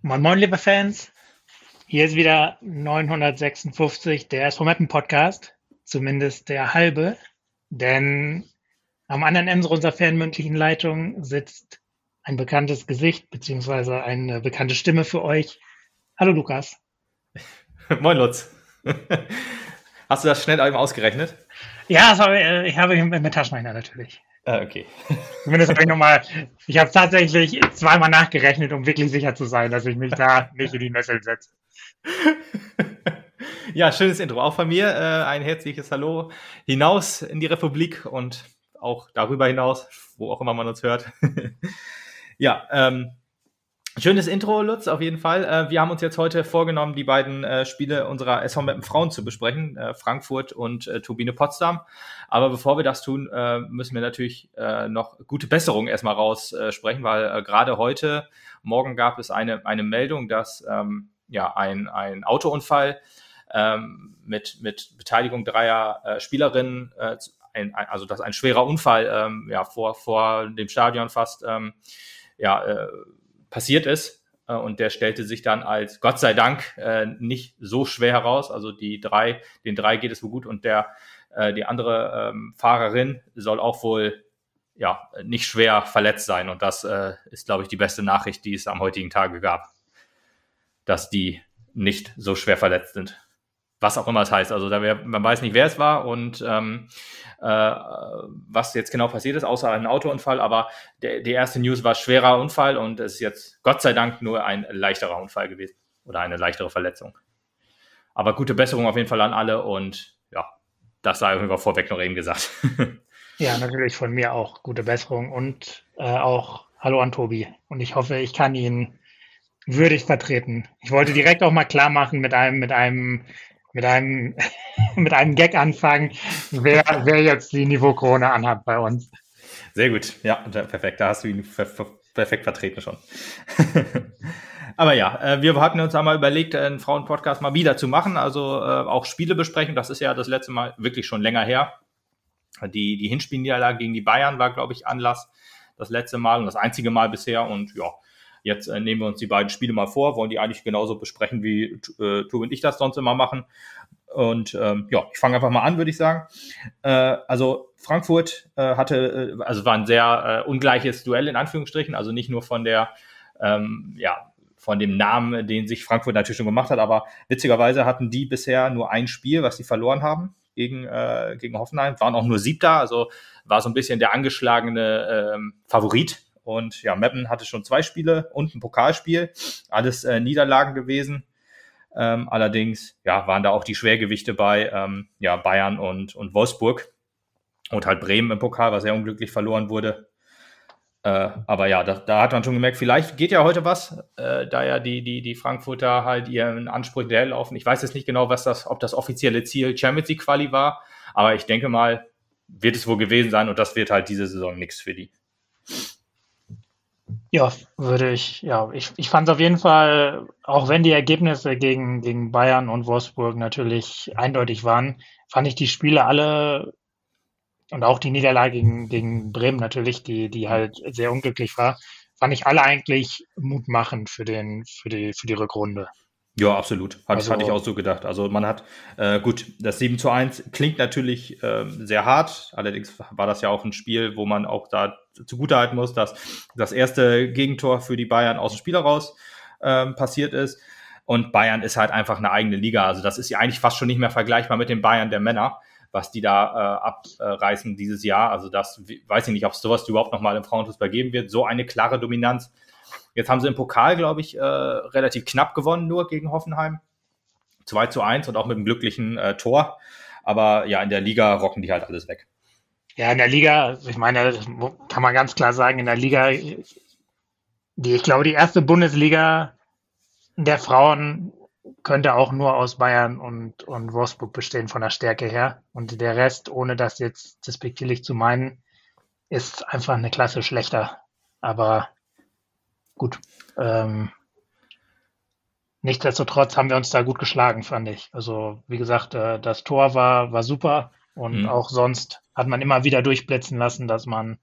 Moin Moin, liebe Fans. Hier ist wieder 956 der Exponenten Podcast. Zumindest der halbe. Denn am anderen Ende unserer fernmündlichen Leitung sitzt ein bekanntes Gesicht beziehungsweise eine bekannte Stimme für euch. Hallo Lukas. Moin Lutz. Hast du das schnell einmal ausgerechnet? Ja, habe, äh, ich habe mit Taschenrechner natürlich. Ah, okay. Zumindest habe ich nochmal, ich habe tatsächlich zweimal nachgerechnet, um wirklich sicher zu sein, dass ich mich da nicht in die Nessel setze. Ja, schönes Intro. Auch von mir äh, ein herzliches Hallo hinaus in die Republik und auch darüber hinaus, wo auch immer man uns hört. ja, ähm, Schönes Intro, Lutz, auf jeden Fall. Äh, wir haben uns jetzt heute vorgenommen, die beiden äh, Spiele unserer SV Frauen zu besprechen, äh, Frankfurt und äh, Turbine Potsdam. Aber bevor wir das tun, äh, müssen wir natürlich äh, noch gute Besserungen erstmal raussprechen, weil gerade heute, morgen gab es eine, eine Meldung, dass ähm, ja, ein, ein Autounfall ähm, mit, mit Beteiligung dreier Spielerinnen, ein, also dass ein schwerer Unfall ähm, ja, vor, vor dem Stadion fast ähm, ja, passiert ist. Äh, und der stellte sich dann als Gott sei Dank äh, nicht so schwer heraus. Also die drei, den drei geht es wohl gut und der äh, die andere ähm, Fahrerin soll auch wohl ja nicht schwer verletzt sein. Und das äh, ist, glaube ich, die beste Nachricht, die es am heutigen Tage gab, dass die nicht so schwer verletzt sind was auch immer es heißt. Also da wär, man weiß nicht, wer es war und ähm, äh, was jetzt genau passiert ist, außer ein Autounfall. Aber der, die erste News war schwerer Unfall und es ist jetzt Gott sei Dank nur ein leichterer Unfall gewesen oder eine leichtere Verletzung. Aber gute Besserung auf jeden Fall an alle und ja, das sei auf vorweg noch eben gesagt. ja, natürlich von mir auch gute Besserung und äh, auch Hallo an Tobi. Und ich hoffe, ich kann ihn würdig vertreten. Ich wollte direkt auch mal klar machen mit einem, mit einem mit einem, mit einem Gag anfangen, wer, wer jetzt die Niveau-Krone anhat bei uns. Sehr gut, ja, perfekt. Da hast du ihn perfekt vertreten schon. Aber ja, äh, wir hatten uns einmal überlegt, einen Frauenpodcast mal wieder zu machen, also äh, auch Spiele besprechen. Das ist ja das letzte Mal wirklich schon länger her. Die, die Hinspielniederlage gegen die Bayern war, glaube ich, Anlass das letzte Mal und das einzige Mal bisher. Und ja, Jetzt äh, nehmen wir uns die beiden Spiele mal vor, wollen die eigentlich genauso besprechen, wie äh, Tu und ich das sonst immer machen. Und ähm, ja, ich fange einfach mal an, würde ich sagen. Äh, also Frankfurt äh, hatte, äh, also war ein sehr äh, ungleiches Duell in Anführungsstrichen, also nicht nur von der, ähm, ja, von dem Namen, den sich Frankfurt natürlich schon gemacht hat, aber witzigerweise hatten die bisher nur ein Spiel, was sie verloren haben gegen, äh, gegen Hoffenheim, waren auch nur Siebter, also war so ein bisschen der angeschlagene ähm, Favorit und ja, Meppen hatte schon zwei Spiele und ein Pokalspiel, alles äh, Niederlagen gewesen. Ähm, allerdings ja, waren da auch die Schwergewichte bei ähm, ja, Bayern und, und Wolfsburg und halt Bremen im Pokal, was sehr unglücklich verloren wurde. Äh, aber ja, da, da, hat man schon gemerkt, vielleicht geht ja heute was, äh, da ja die, die, die Frankfurter halt ihren Anspruch laufen. Ich weiß jetzt nicht genau, was das, ob das offizielle Ziel Champions League Quali war, aber ich denke mal, wird es wohl gewesen sein und das wird halt diese Saison nichts für die. Ja, würde ich, ja, ich, ich fand es auf jeden Fall, auch wenn die Ergebnisse gegen, gegen Bayern und Wolfsburg natürlich eindeutig waren, fand ich die Spiele alle und auch die Niederlage gegen, gegen Bremen natürlich, die, die halt sehr unglücklich war, fand ich alle eigentlich mutmachend für den, für die, für die Rückrunde. Ja, absolut. Hat, also, hatte ich auch so gedacht. Also man hat, äh, gut, das 7 zu 1 klingt natürlich äh, sehr hart. Allerdings war das ja auch ein Spiel, wo man auch da zugutehalten muss, dass das erste Gegentor für die Bayern aus dem Spiel heraus ähm, passiert ist. Und Bayern ist halt einfach eine eigene Liga. Also das ist ja eigentlich fast schon nicht mehr vergleichbar mit den Bayern der Männer, was die da äh, abreißen dieses Jahr. Also das weiß ich nicht, ob es sowas überhaupt nochmal im Frauenfußball geben wird. So eine klare Dominanz Jetzt haben sie im Pokal, glaube ich, äh, relativ knapp gewonnen, nur gegen Hoffenheim. 2 zu 1 und auch mit einem glücklichen äh, Tor. Aber ja, in der Liga rocken die halt alles weg. Ja, in der Liga, ich meine, kann man ganz klar sagen, in der Liga, die, ich glaube, die erste Bundesliga der Frauen könnte auch nur aus Bayern und, und Wolfsburg bestehen von der Stärke her. Und der Rest, ohne das jetzt despektierlich zu meinen, ist einfach eine Klasse schlechter. Aber gut. Ähm, nichtsdestotrotz haben wir uns da gut geschlagen, fand ich. Also, wie gesagt, äh, das Tor war, war super und mhm. auch sonst hat man immer wieder durchblitzen lassen, dass man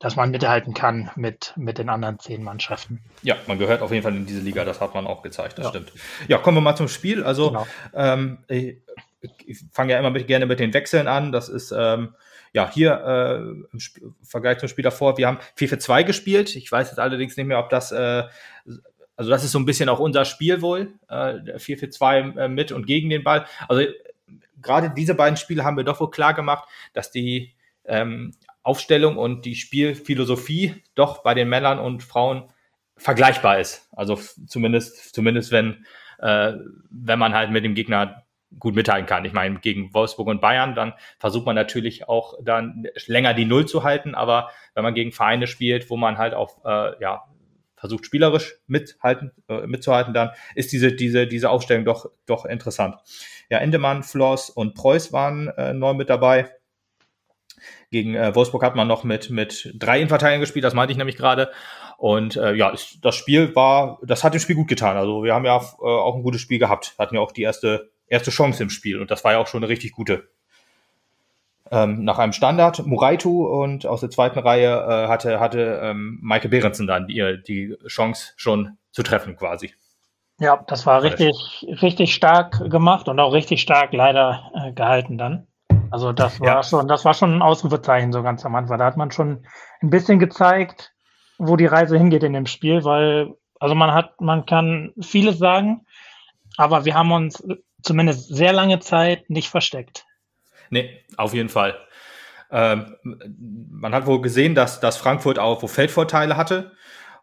dass man mithalten kann mit, mit den anderen zehn Mannschaften. Ja, man gehört auf jeden Fall in diese Liga, das hat man auch gezeigt, das ja. stimmt. Ja, kommen wir mal zum Spiel. Also, genau. ähm, ich, ich fange ja immer mit, gerne mit den Wechseln an. Das ist ähm, ja hier äh, im, im, Vergleich zum Spiel davor. Wir haben 4 für 2 gespielt. Ich weiß jetzt allerdings nicht mehr, ob das, äh, also das ist so ein bisschen auch unser Spiel wohl. Äh, 4 für 2 äh, mit und gegen den Ball. Also gerade diese beiden Spiele haben wir doch wohl klar gemacht, dass die ähm, Aufstellung und die Spielphilosophie doch bei den Männern und Frauen vergleichbar ist. Also zumindest, zumindest wenn, äh, wenn man halt mit dem Gegner gut mithalten kann. Ich meine, gegen Wolfsburg und Bayern, dann versucht man natürlich auch dann länger die Null zu halten, aber wenn man gegen Vereine spielt, wo man halt auch äh, ja, versucht spielerisch mithalten, äh, mitzuhalten, dann ist diese, diese, diese Aufstellung doch, doch interessant. Ja, Endemann, Floss und Preuß waren äh, neu mit dabei. Gegen äh, Wolfsburg hat man noch mit, mit drei Innenverteidigern gespielt, das meinte ich nämlich gerade. Und äh, ja, das Spiel war, das hat dem Spiel gut getan. Also wir haben ja äh, auch ein gutes Spiel gehabt. Hatten ja auch die erste, erste Chance im Spiel und das war ja auch schon eine richtig gute. Ähm, nach einem Standard Muraitu und aus der zweiten Reihe äh, hatte, hatte ähm, Maike Behrensen dann die, die Chance schon zu treffen quasi. Ja, das war richtig, richtig stark gemacht und auch richtig stark leider äh, gehalten dann. Also das war ja. schon, das war schon ein Ausrufezeichen so ganz am Anfang. Da hat man schon ein bisschen gezeigt, wo die Reise hingeht in dem Spiel, weil, also man hat, man kann vieles sagen, aber wir haben uns zumindest sehr lange Zeit nicht versteckt. Nee, auf jeden Fall. Ähm, man hat wohl gesehen, dass, dass Frankfurt auch wo Feldvorteile hatte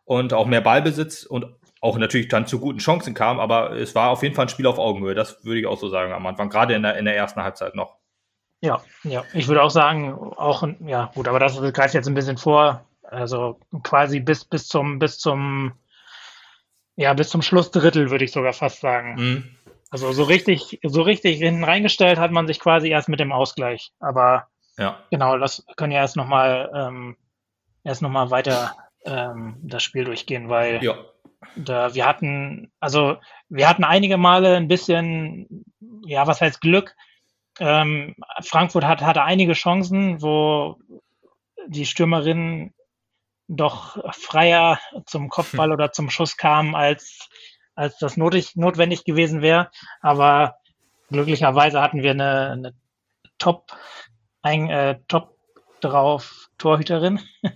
und auch mehr Ballbesitz und auch natürlich dann zu guten Chancen kam, aber es war auf jeden Fall ein Spiel auf Augenhöhe. Das würde ich auch so sagen am Anfang, gerade in der, in der ersten Halbzeit noch. Ja, ja. Ich würde auch sagen, auch, ja, gut, aber das greift jetzt ein bisschen vor. Also quasi bis, bis zum, bis zum, ja, bis zum Schlussdrittel würde ich sogar fast sagen. Mhm. Also so richtig, so richtig hinten reingestellt hat man sich quasi erst mit dem Ausgleich. Aber ja. genau, das können ja erst nochmal ähm, erst noch mal weiter ähm, das Spiel durchgehen, weil ja. da wir hatten, also wir hatten einige Male ein bisschen, ja, was heißt Glück, ähm, Frankfurt hat, hatte einige Chancen, wo die Stürmerinnen doch freier zum Kopfball hm. oder zum Schuss kamen, als, als das notig, notwendig gewesen wäre. Aber glücklicherweise hatten wir eine, eine Top, ein, äh, Top drauf Torhüterin.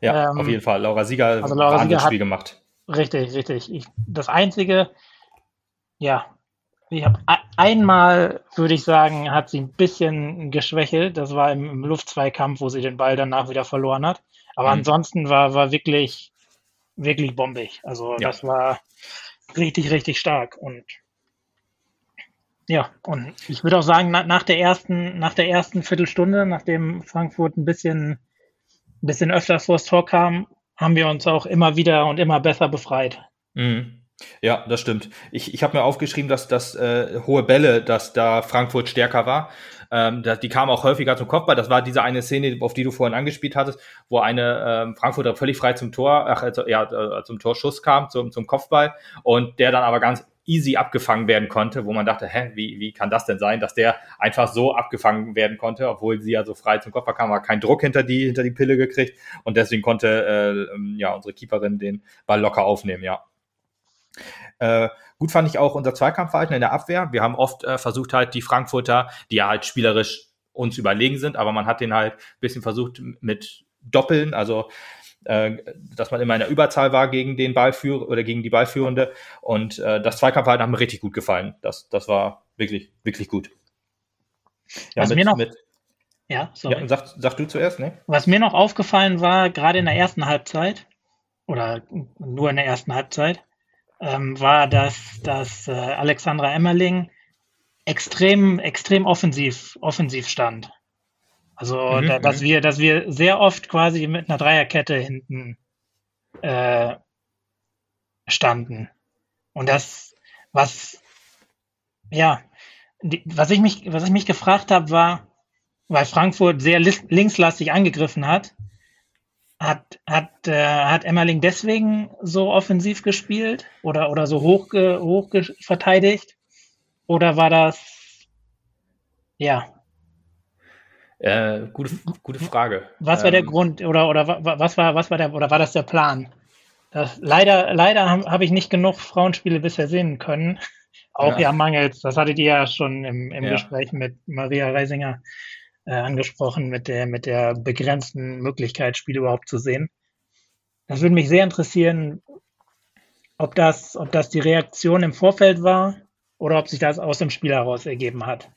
ja, ähm, auf jeden Fall. Laura Sieger also Laura Sieger hat Spiel gemacht. Richtig, richtig. Ich, das einzige, ja, ich habe einmal, würde ich sagen, hat sie ein bisschen geschwächelt. Das war im, im Luftzweikampf, wo sie den Ball danach wieder verloren hat. Aber mhm. ansonsten war, war wirklich, wirklich bombig. Also ja. das war richtig, richtig stark. Und ja, und ich würde auch sagen, nach, nach der ersten, nach der ersten Viertelstunde, nachdem Frankfurt ein bisschen, ein bisschen öfter vors Tor kam, haben wir uns auch immer wieder und immer besser befreit. Mhm. Ja, das stimmt. Ich, ich habe mir aufgeschrieben, dass das äh, hohe Bälle, dass da Frankfurt stärker war. Ähm, dass, die kamen auch häufiger zum Kopfball. Das war diese eine Szene, auf die du vorhin angespielt hattest, wo eine ähm, Frankfurter völlig frei zum Tor, ach, also, ja, äh, zum Torschuss kam, zum, zum Kopfball und der dann aber ganz easy abgefangen werden konnte, wo man dachte, hä, wie, wie kann das denn sein, dass der einfach so abgefangen werden konnte, obwohl sie ja so frei zum Kopfball kam, war kein Druck hinter die, hinter die Pille gekriegt und deswegen konnte äh, ähm, ja unsere Keeperin den Ball locker aufnehmen, ja. Äh, gut fand ich auch unser Zweikampfverhalten in der Abwehr. Wir haben oft äh, versucht halt die Frankfurter, die ja halt spielerisch uns überlegen sind, aber man hat den halt ein bisschen versucht mit Doppeln, also äh, dass man immer in der Überzahl war gegen den Ballführer oder gegen die Ballführende. Und äh, das Zweikampfverhalten hat mir richtig gut gefallen. Das, das war wirklich, wirklich gut. Ja, Was mit, mir noch, mit, ja, sorry. Ja, sag, sag du zuerst, ne? Was mir noch aufgefallen war, gerade in der ersten Halbzeit, oder nur in der ersten Halbzeit, ähm, war, dass, dass äh, Alexandra Emmerling extrem, extrem offensiv, offensiv stand. Also, mhm, da, dass mhm. wir, dass wir sehr oft quasi mit einer Dreierkette hinten äh, standen. Und das, was, ja, die, was ich mich, was ich mich gefragt habe, war, weil Frankfurt sehr linkslastig angegriffen hat, hat, hat, äh, hat Emmerling deswegen so offensiv gespielt oder, oder so hoch, hoch verteidigt? Oder war das, ja. Äh, gute, gute Frage. Was war der Ähm, Grund oder oder wa- was war was war der oder war das der Plan? Das, leider leider habe hab ich nicht genug Frauenspiele bisher sehen können. Auch Ja. ja, mangels. Das hattet ihr ja schon im, im Ja. Gespräch mit Maria Reisinger äh, angesprochen mit der mit der begrenzten Möglichkeit Spiele überhaupt zu sehen. Das würde mich sehr interessieren, ob das ob das die Reaktion im Vorfeld war oder ob sich das aus dem Spiel heraus ergeben hat.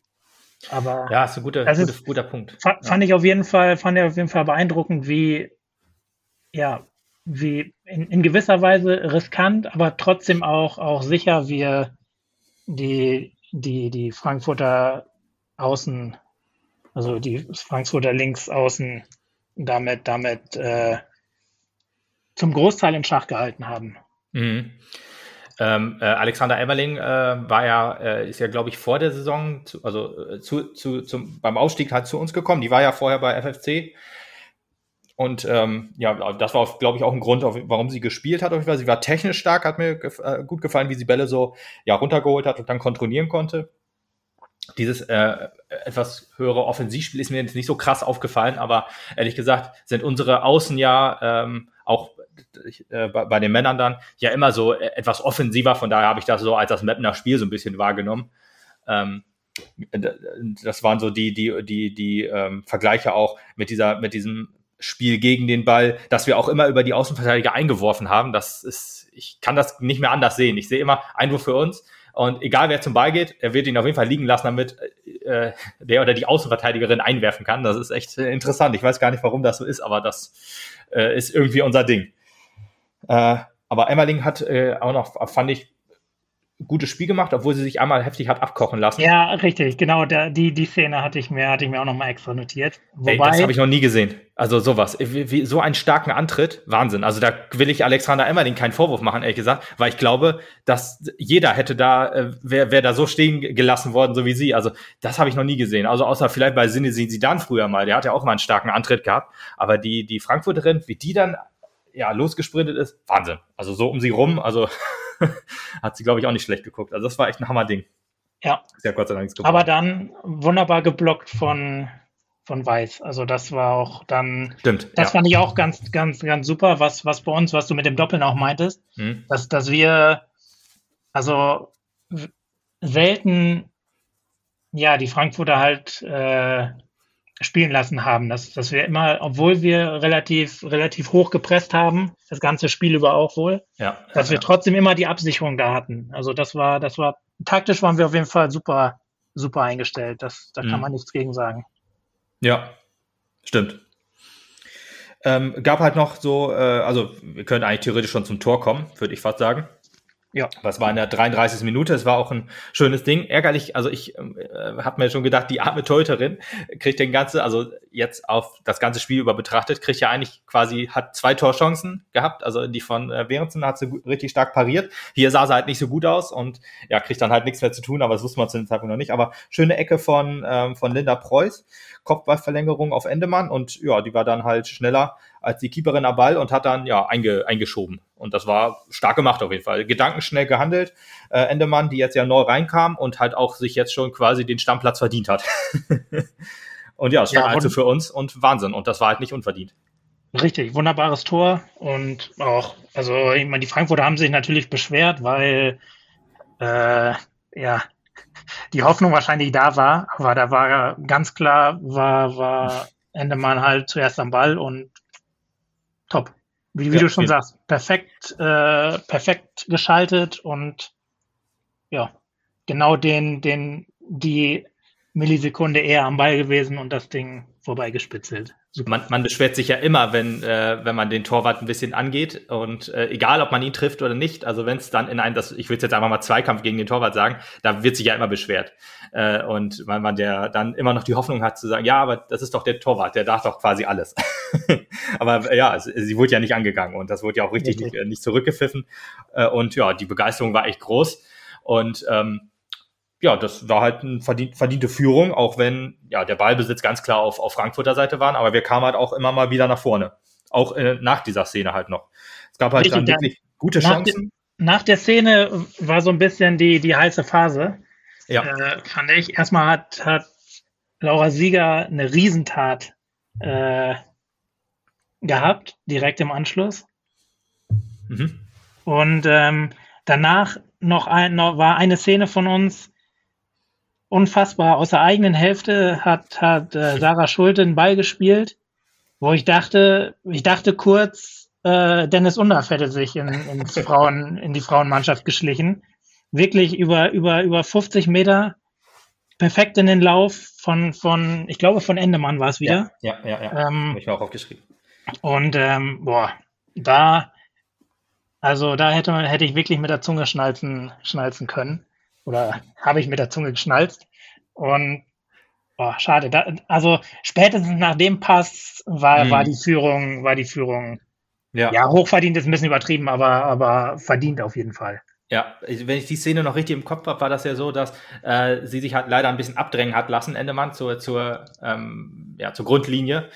Aber Ja, ist ein guter, Das guter, ist- guter Punkt. Fa fand ich auf jeden Fall, fand ich auf jeden Fall beeindruckend, wie, ja, wie in, in gewisser Weise riskant, aber trotzdem auch, auch sicher wir die, die, die Frankfurter Außen, also die Frankfurter Linksaußen damit, damit äh, zum Großteil in Schach gehalten haben. Mhm. Ähm, äh, Alexander Emmerling äh, war ja, äh, ist ja, glaube ich, vor der Saison, zu, also äh, zu, zu, zum, beim Aufstieg halt zu uns gekommen. Die war ja vorher bei FFC. Und ähm, ja, das war, glaube ich, auch ein Grund, warum sie gespielt hat. Sie war technisch stark, hat mir gef äh, gut gefallen, wie sie Bälle so ja, runtergeholt hat und dann kontrollieren konnte. Dieses äh, etwas höhere Offensivspiel ist mir jetzt nicht so krass aufgefallen, aber ehrlich gesagt sind unsere Außen ja ähm, auch äh, bei, bei den Männern dann ja immer so äh, etwas offensiver. Von daher habe ich das so als das Mapner Spiel so ein bisschen wahrgenommen. Ähm, das waren so die, die, die, die ähm, Vergleiche auch mit dieser, mit diesem Spiel gegen den Ball, dass wir auch immer über die Außenverteidiger eingeworfen haben. Das ist, ich kann das nicht mehr anders sehen. Ich sehe immer Einwurf für uns. Und egal wer zum Ball geht, er wird ihn auf jeden Fall liegen lassen, damit äh, der oder die Außenverteidigerin einwerfen kann. Das ist echt äh, interessant. Ich weiß gar nicht, warum das so ist, aber das äh, ist irgendwie unser Ding. Äh, aber Emmerling hat äh, auch noch, fand ich, gutes Spiel gemacht, obwohl sie sich einmal heftig hat abkochen lassen. Ja, richtig, genau, da, die, die Szene hatte ich mir, hatte ich mir auch nochmal extra notiert. Ey, das habe ich noch nie gesehen. Also sowas. Wie, wie, so einen starken Antritt. Wahnsinn. Also da will ich Alexander Emmerling keinen Vorwurf machen, ehrlich gesagt, weil ich glaube, dass jeder hätte da, äh, wäre wär da so stehen gelassen worden, so wie sie. Also das habe ich noch nie gesehen. Also außer vielleicht bei Sinne sie dann früher mal. Der hat ja auch mal einen starken Antritt gehabt. Aber die, die Frankfurterin, wie die dann ja losgesprintet ist, Wahnsinn. Also so um sie rum, also hat sie, glaube ich, auch nicht schlecht geguckt. Also das war echt ein Hammerding. Ja. Ja Aber dann wunderbar geblockt von, von Weiß. Also das war auch dann, Stimmt. das ja. fand ich auch ganz, ganz, ganz super, was, was bei uns, was du mit dem Doppeln auch meintest, Hm. dass, dass wir also selten ja die Frankfurter halt äh, spielen lassen haben. Dass, dass wir immer, obwohl wir relativ, relativ hoch gepresst haben, das ganze Spiel über auch wohl, ja. dass ja, wir trotzdem immer die Absicherung da hatten. Also das war, das war, taktisch waren wir auf jeden Fall super, super eingestellt. Das, da kann Mhm. man nichts gegen sagen. Ja, stimmt. Ähm, gab halt noch so, äh, also wir können eigentlich theoretisch schon zum Tor kommen, würde ich fast sagen. Ja. Das war in der 33. Minute, es war auch ein schönes Ding. Ärgerlich, also ich äh, habe mir schon gedacht, die arme Teuterin kriegt den ganze, also jetzt auf das ganze Spiel über betrachtet, kriegt ja eigentlich quasi, hat zwei Torchancen gehabt, also die von äh, Behrensen hat sie richtig stark pariert. Hier sah sie halt nicht so gut aus und ja, kriegt dann halt nichts mehr zu tun, aber das wusste man zu dem Zeitpunkt noch nicht. Aber schöne Ecke von, ähm, von Linda Preuß, Kopfballverlängerung auf Endemann und ja, die war dann halt schneller als die Keeperin am Ball und hat dann ja einge, eingeschoben. Und das war stark gemacht auf jeden Fall. Gedankenschnell gehandelt. Äh, Endemann, die jetzt ja neu reinkam und halt auch sich jetzt schon quasi den Stammplatz verdient hat. und ja, es stand Ja, also für uns und Wahnsinn. Und das war halt nicht unverdient. Richtig, wunderbares Tor und auch, also ich meine, die Frankfurter haben sich natürlich beschwert, weil äh, ja die Hoffnung wahrscheinlich da war, aber da war ganz klar, war, war Endemann halt zuerst am Ball und top. Wie, wie Ja, du schon ja. sagst, perfekt, äh, perfekt geschaltet und ja, genau den, den, die Millisekunde eher am Ball gewesen und das Ding vorbeigespitzelt. Man, man beschwert sich ja immer, wenn, äh, wenn man den Torwart ein bisschen angeht. Und äh, egal, ob man ihn trifft oder nicht, also wenn es dann in ein, das, ich würde jetzt einfach mal Zweikampf gegen den Torwart sagen, da wird sich ja immer beschwert. Äh, und weil man der dann immer noch die Hoffnung hat zu sagen, ja, aber das ist doch der Torwart, der darf doch quasi alles. aber äh, ja, sie wurde ja nicht angegangen und das wurde ja auch richtig, Richtig. Nicht, äh, nicht zurückgepfiffen. Äh, und ja, die Begeisterung war echt groß. Und ähm, ja, das war halt eine verdient, verdiente Führung, auch wenn ja der Ballbesitz ganz klar auf, auf Frankfurter Seite waren, aber wir kamen halt auch immer mal wieder nach vorne. Auch äh, nach dieser Szene halt noch. Es gab halt Richtig, dann wirklich gute nach Chancen. Nach der Szene war so ein bisschen die, die heiße Phase, Ja, äh, fand ich. Erstmal hat, hat Laura Sieger eine Riesentat äh, gehabt, direkt im Anschluss. Mhm. Und ähm, danach noch, ein, noch war eine Szene von uns unfassbar. Aus der eigenen Hälfte hat, hat äh, Sarah Schulte einen Ball gespielt, wo ich dachte, ich dachte kurz, äh, Dennis Undaff hätte sich in, ins Frauen, in die Frauenmannschaft geschlichen. Wirklich über, über, über 50 Meter perfekt in den Lauf von, von ich glaube, von Endemann war es wieder. Ja, ja, ja. ja. Ähm, Habe ich mir auch aufgeschrieben. Und ähm, boah, da, also da hätte, hätte ich wirklich mit der Zunge schnalzen, schnalzen können. Oder habe ich mit der Zunge geschnalzt. Und boah, schade. Da, also spätestens nach dem Pass war, mhm. war die Führung, war die Führung ja. ja, hochverdient ist ein bisschen übertrieben, aber, aber verdient auf jeden Fall. Ja, wenn ich die Szene noch richtig im Kopf habe, war das ja so, dass äh, sie sich halt leider ein bisschen abdrängen hat lassen, Endemann, zur, zur, ähm, ja, zur Grundlinie.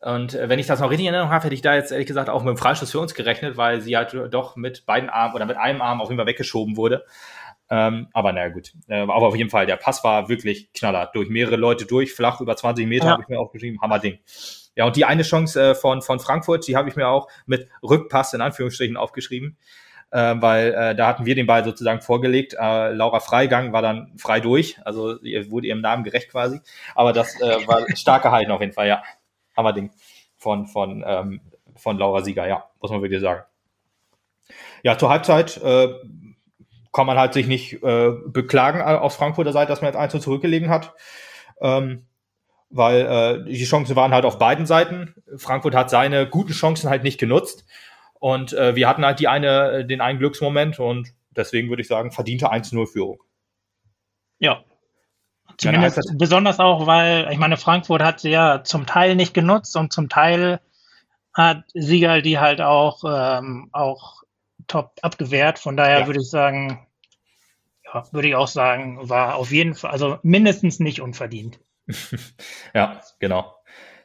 Und äh, wenn ich das noch richtig in Erinnerung habe, hätte ich da jetzt ehrlich gesagt auch mit dem Freistoß für uns gerechnet, weil sie halt doch mit beiden Armen oder mit einem Arm auf jeden Fall weggeschoben wurde. Ähm, aber naja, gut. Äh, aber auf jeden Fall, der Pass war wirklich knaller. Durch mehrere Leute durch, flach über 20 Meter, ja. habe ich mir aufgeschrieben. Hammerding. Ja, und die eine Chance äh, von, von Frankfurt, die habe ich mir auch mit Rückpass in Anführungsstrichen aufgeschrieben äh, weil äh, da hatten wir den Ball sozusagen vorgelegt. Äh, Laura Freigang war dann frei durch, also ihr wurde ihrem Namen gerecht quasi. Aber das äh, war stark gehalten auf jeden Fall, ja. Hammerding von, von, ähm, von Laura Sieger, ja, muss man wirklich sagen. Ja, zur Halbzeit äh, kann man halt sich nicht äh, beklagen äh, aus Frankfurter Seite, dass man jetzt 1 zurückgelegen hat. Ähm, weil äh, die Chancen waren halt auf beiden Seiten. Frankfurt hat seine guten Chancen halt nicht genutzt. Und äh, wir hatten halt die eine, den einen Glücksmoment und deswegen würde ich sagen, verdiente 1-0-Führung. Ja. Zumindest ja, besonders auch, weil, ich meine, Frankfurt hat sie ja zum Teil nicht genutzt und zum Teil hat Sieger die halt auch, ähm, auch top abgewehrt. Von daher ja. würde ich sagen, ja, würde ich auch sagen, war auf jeden Fall, also mindestens nicht unverdient. ja, genau.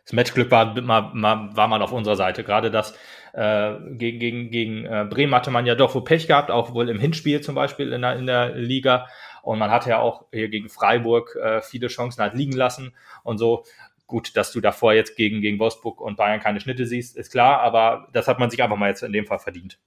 Das Matchglück war, war, war mal auf unserer Seite. Gerade das äh, gegen, gegen, gegen äh, Bremen hatte man ja doch wohl Pech gehabt, auch wohl im Hinspiel zum Beispiel in der, in der Liga. Und man hatte ja auch hier gegen Freiburg äh, viele Chancen halt liegen lassen und so. Gut, dass du davor jetzt gegen, gegen Wolfsburg und Bayern keine Schnitte siehst, ist klar, aber das hat man sich einfach mal jetzt in dem Fall verdient.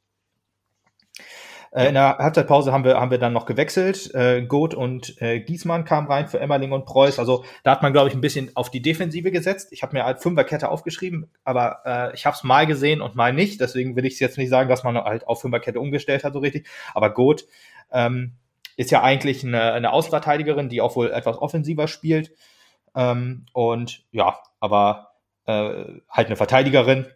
Äh, in der Halbzeitpause haben wir, haben wir dann noch gewechselt. Äh, Goth und äh, Giesmann kamen rein für Emmerling und Preuß. Also da hat man, glaube ich, ein bisschen auf die Defensive gesetzt. Ich habe mir halt Fünferkette aufgeschrieben, aber äh, ich habe es mal gesehen und mal nicht. Deswegen will ich es jetzt nicht sagen, dass man halt auf Fünferkette umgestellt hat, so richtig. Aber Goth ähm, ist ja eigentlich eine, eine Außenverteidigerin, die auch wohl etwas offensiver spielt. Ähm, und ja, aber äh, halt eine Verteidigerin,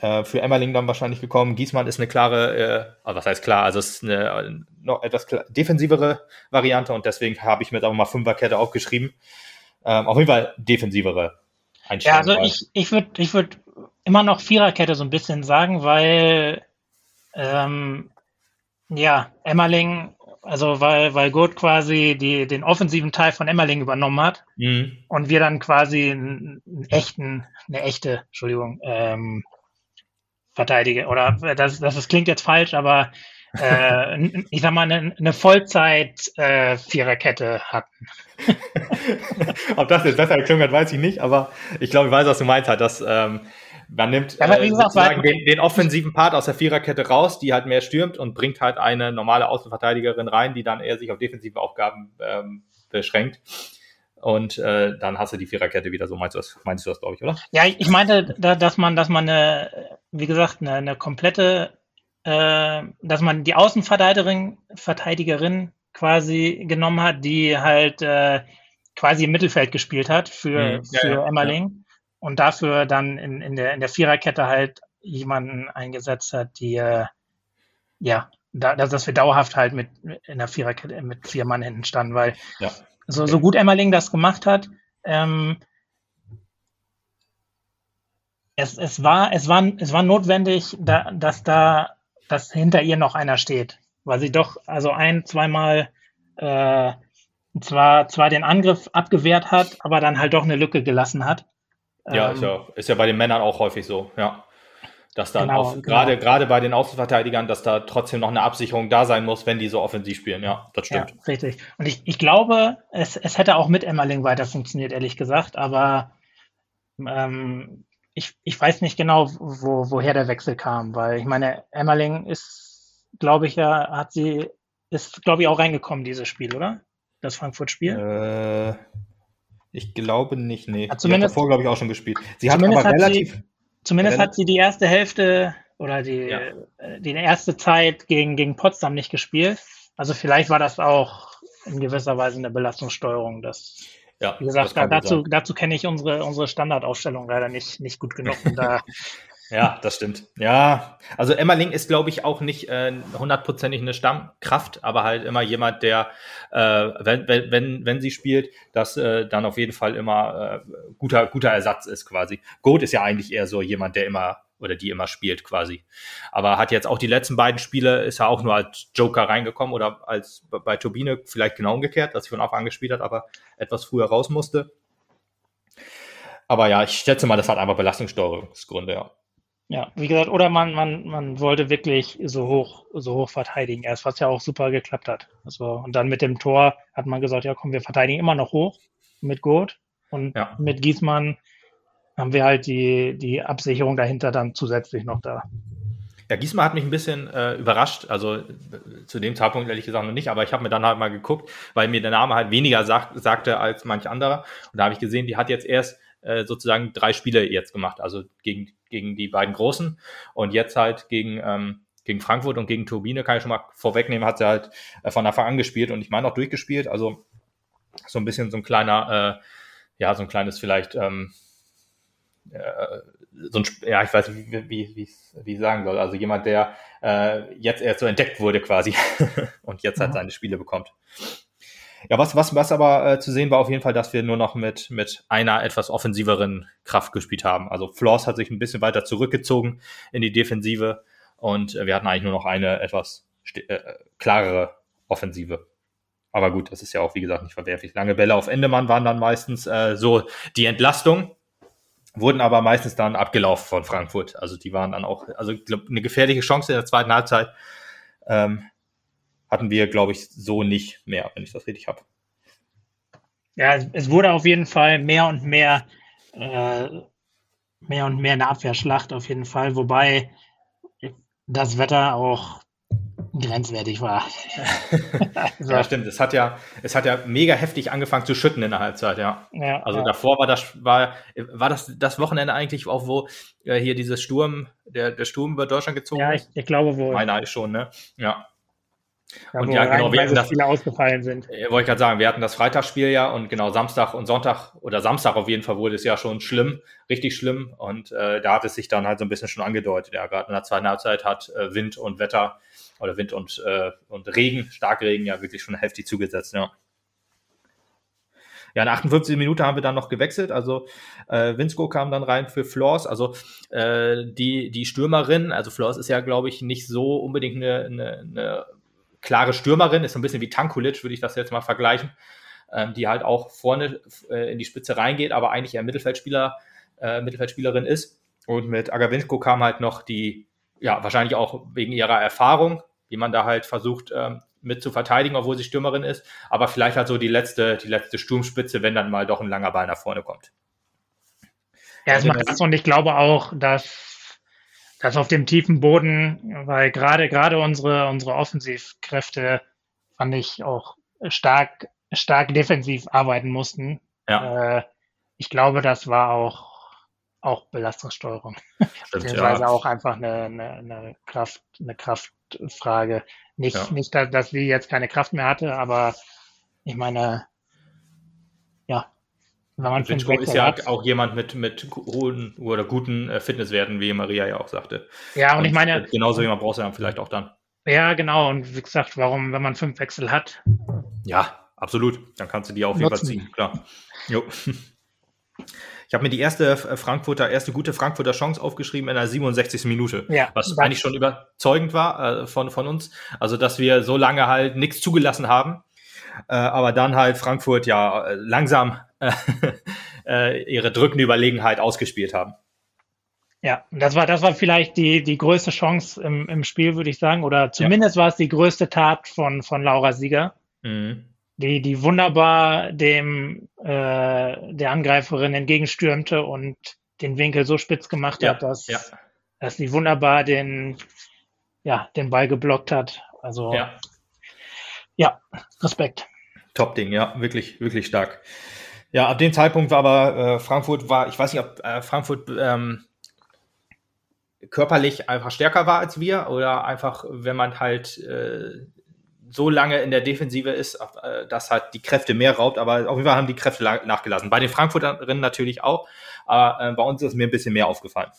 äh, für Emmerling dann wahrscheinlich gekommen. Giesmann ist eine klare, äh, also was heißt klar, also es ist eine noch etwas defensivere Variante und deswegen habe ich mir jetzt auch mal Fünferkette aufgeschrieben. Ähm, auf jeden Fall defensivere Einstellung. Ja, also ich, ich würde ich würd immer noch Viererkette so ein bisschen sagen, weil ähm, ja, Emmerling, also weil, weil Gurt quasi die, den offensiven Teil von Emmerling übernommen hat mhm. und wir dann quasi einen, einen echten, eine echte, Entschuldigung, ähm, verteidige. Oder das, das, das klingt jetzt falsch, aber äh, ich sag mal, eine, eine Vollzeit-Viererkette äh, hatten. Ob das jetzt besser geklungen hat, weiß ich nicht, aber ich glaube, ich weiß, was du meinst halt, dass ähm, man nimmt ja, äh, sozusagen den, den, offensiven Part aus der Viererkette raus, die halt mehr stürmt und bringt halt eine normale Außenverteidigerin rein, die dann eher sich auf defensive Aufgaben ähm, beschränkt. Und äh, dann hast du die Viererkette wieder. So meinst du das, meinst du das, glaube ich, oder? Ja, ich meinte, da, dass man, dass man eine, wie gesagt, eine, eine komplette, äh, dass man die Außenverteidigerin Verteidigerin quasi genommen hat, die halt äh, quasi im Mittelfeld gespielt hat für, mhm. ja, für ja, Emmerling ja. und dafür dann in, in, der, in der Viererkette halt jemanden eingesetzt hat, die äh, ja, da, dass wir dauerhaft halt mit in der Viererkette mit vier Mann hinten standen, weil ja so, so gut Emmerling das gemacht hat, ähm, es, es, war, es, war, es war notwendig, da, dass da, dass hinter ihr noch einer steht, weil sie doch also ein, zweimal äh, zwar, zwar den Angriff abgewehrt hat, aber dann halt doch eine Lücke gelassen hat. Ja, ähm, ist ja, ist ja bei den Männern auch häufig so, ja. Dass dann Genau, auf, genau. gerade, gerade bei den Außenverteidigern, dass da trotzdem noch eine Absicherung da sein muss, wenn die so offensiv spielen. Ja, das Ja, stimmt. richtig. Und ich, ich glaube, es, es hätte auch mit Emmerling weiter funktioniert, ehrlich gesagt, aber ähm, ich, ich weiß nicht genau, wo, woher der Wechsel kam, weil ich meine, Emmerling ist, glaube ich, ja, hat sie, ist, glaube ich, auch reingekommen, dieses Spiel, oder? Das Frankfurt-Spiel. Äh, ich glaube nicht, nee. Ja, Die zumindest- hat davor, glaube ich, auch schon gespielt. Sie hat Zumindest aber hat sie- relativ. Zumindest hat sie die erste Hälfte oder die, Ja. äh, die erste Zeit gegen, gegen Potsdam nicht gespielt. Also vielleicht war das auch in gewisser Weise eine Belastungssteuerung. Das, ja, wie das gesagt, gut dazu, dazu kenne ich unsere, unsere Standardaufstellung leider nicht, nicht gut genug. Und da, Ja, das stimmt. Ja, also Emmerling ist, glaube ich, auch nicht äh, hundertprozentig eine Stammkraft, aber halt immer jemand, der, äh, wenn, wenn, wenn, wenn sie spielt, dass äh, dann auf jeden Fall immer äh, guter, guter Ersatz ist quasi. Goat ist ja eigentlich eher so jemand, der immer oder die immer spielt quasi. Aber hat jetzt auch die letzten beiden Spiele, ist er auch nur als Joker reingekommen oder als bei Turbine vielleicht genau umgekehrt, dass sie von Anfang an gespielt hat, aber etwas früher raus musste. Aber ja, ich schätze mal, das hat einfach Belastungssteuerungsgründe, ja. Ja, wie gesagt, oder man, man, man wollte wirklich so hoch, so hoch verteidigen erst, was ja auch super geklappt hat. Also, und dann mit dem Tor hat man gesagt, ja komm, wir verteidigen immer noch hoch mit Gurt und Ja. mit Giesmann haben wir halt die, die Absicherung dahinter dann zusätzlich noch da. Ja, Giesmann hat mich ein bisschen äh, überrascht, also äh, zu dem Zeitpunkt ehrlich gesagt noch nicht, aber ich habe mir dann halt mal geguckt, weil mir der Name halt weniger sagt, sagte als manch anderer. Und da habe ich gesehen, die hat jetzt erst äh, sozusagen drei Spiele jetzt gemacht, also gegen, gegen die beiden Großen und jetzt halt gegen, ähm, gegen Frankfurt und gegen Turbine, kann ich schon mal vorwegnehmen, hat sie halt äh, von Anfang an gespielt und ich meine auch durchgespielt, also so ein bisschen so ein kleiner, äh, ja, so ein kleines vielleicht, ähm, äh, so ein, ja, ich weiß nicht, wie, wie, wie, wie ich sagen soll. Also jemand, der äh, jetzt erst so entdeckt wurde quasi und jetzt halt Mhm. seine Spiele bekommt. Ja, was, was, was aber äh, zu sehen war auf jeden Fall, dass wir nur noch mit, mit einer etwas offensiveren Kraft gespielt haben. Also Floss hat sich ein bisschen weiter zurückgezogen in die Defensive und äh, wir hatten eigentlich nur noch eine etwas äh, klarere Offensive. Aber gut, das ist ja auch, wie gesagt, nicht verwerflich. Lange Bälle auf Endemann waren dann meistens äh, so die Entlastung, wurden aber meistens dann abgelaufen von Frankfurt. Also die waren dann auch, also glaub, eine gefährliche Chance in der zweiten Halbzeit ähm, hatten wir, glaube ich, so nicht mehr, wenn ich das richtig habe. Ja, es, wurde auf jeden Fall mehr und mehr, äh, mehr und mehr eine Abwehrschlacht auf jeden Fall, wobei das Wetter auch grenzwertig war. also, Ja, stimmt. Es hat ja, es hat ja mega heftig angefangen zu schütten in der Halbzeit, ja. ja, Also ja. davor war das, war, war das das Wochenende eigentlich auch, wo äh, hier dieses Sturm, der, der Sturm über Deutschland gezogen ja, ist? ich, ich glaube wohl. Meine eigentlich schon, ne? Ja. Ja, und ja, genau, wir hatten das- Spiele ausgefallen sind. Äh, Wollte ich gerade sagen, wir hatten das Freitagsspiel ja und genau Samstag und Sonntag oder Samstag auf jeden Fall wurde es ja schon schlimm, richtig schlimm und äh, da hat es sich dann halt so ein bisschen schon angedeutet. Ja, gerade in der zweiten Halbzeit hat äh, Wind und Wetter oder Wind und, äh, und Regen, Starkregen ja wirklich schon heftig zugesetzt, ja. Ja, in der 58 Minute haben wir dann noch gewechselt. Also äh, Winsko kam dann rein für Flors. Also äh, die, die Stürmerin, also Flors ist ja, glaube ich, nicht so unbedingt eine, eine, eine klare Stürmerin, ist so ein bisschen wie Tankulic, würde ich das jetzt mal vergleichen, ähm, die halt auch vorne äh, in die Spitze reingeht, aber eigentlich eher Mittelfeldspieler, äh, Mittelfeldspielerin ist. Und mit Agavinsko kam halt noch die, ja, wahrscheinlich auch wegen ihrer Erfahrung, wie man da halt versucht, ähm, mit zu verteidigen, obwohl sie Stürmerin ist, aber vielleicht halt so die letzte, die letzte Sturmspitze, wenn dann mal doch ein langer Ball nach vorne kommt. Ja, Also erstmal das- das und ich glaube auch, dass, dass auf dem tiefen Boden, weil gerade gerade unsere unsere Offensivkräfte fand ich auch stark stark defensiv arbeiten mussten. Ja, Äh, ich glaube, das war auch auch Belastungssteuerung, beziehungsweise ja. auch einfach eine, eine, eine Kraft eine Kraftfrage. Nicht Ja. nicht, dass, sie jetzt keine Kraft mehr hatte, aber ich meine, wenn man fünf Winsko ist ja hat, auch jemand mit, mit hohen oder guten äh, Fitnesswerten, wie Maria ja auch sagte. ja, und ich meine, Genauso jemand brauchst du dann vielleicht auch dann. Ja, genau. Und wie gesagt, warum, wenn man fünf Wechsel hat? Ja, absolut. Dann kannst du die auf jeden Fall ziehen, klar. Jo. Ich habe mir die erste äh, Frankfurter, erste gute Frankfurter Chance aufgeschrieben in der 67. Minute. Ja, Was eigentlich schon überzeugend war äh, von, von uns. Also, dass wir so lange halt nichts zugelassen haben. Äh, aber dann halt Frankfurt ja äh, langsam äh, ihre drückende Überlegenheit ausgespielt haben. Ja, das war, das war vielleicht die, die größte Chance im, im Spiel, würde ich sagen. Oder zumindest ja. war es die größte Tat von, von Laura Sieger. Mhm. Die, die wunderbar dem äh, der Angreiferin entgegenstürmte und den Winkel so spitz gemacht ja. hat, dass, ja. dass sie wunderbar den, ja, den Ball geblockt hat. Also ja, ja Respekt. Top-Ding, ja, wirklich, wirklich stark. Ja, ab dem Zeitpunkt war aber äh, Frankfurt war, ich weiß nicht, ob äh, Frankfurt ähm, körperlich einfach stärker war als wir oder einfach, wenn man halt äh, so lange in der Defensive ist, äh, dass halt die Kräfte mehr raubt, aber auf jeden Fall haben die Kräfte nachgelassen. Bei den Frankfurterinnen natürlich auch, aber äh, bei uns ist mir ein bisschen mehr aufgefallen.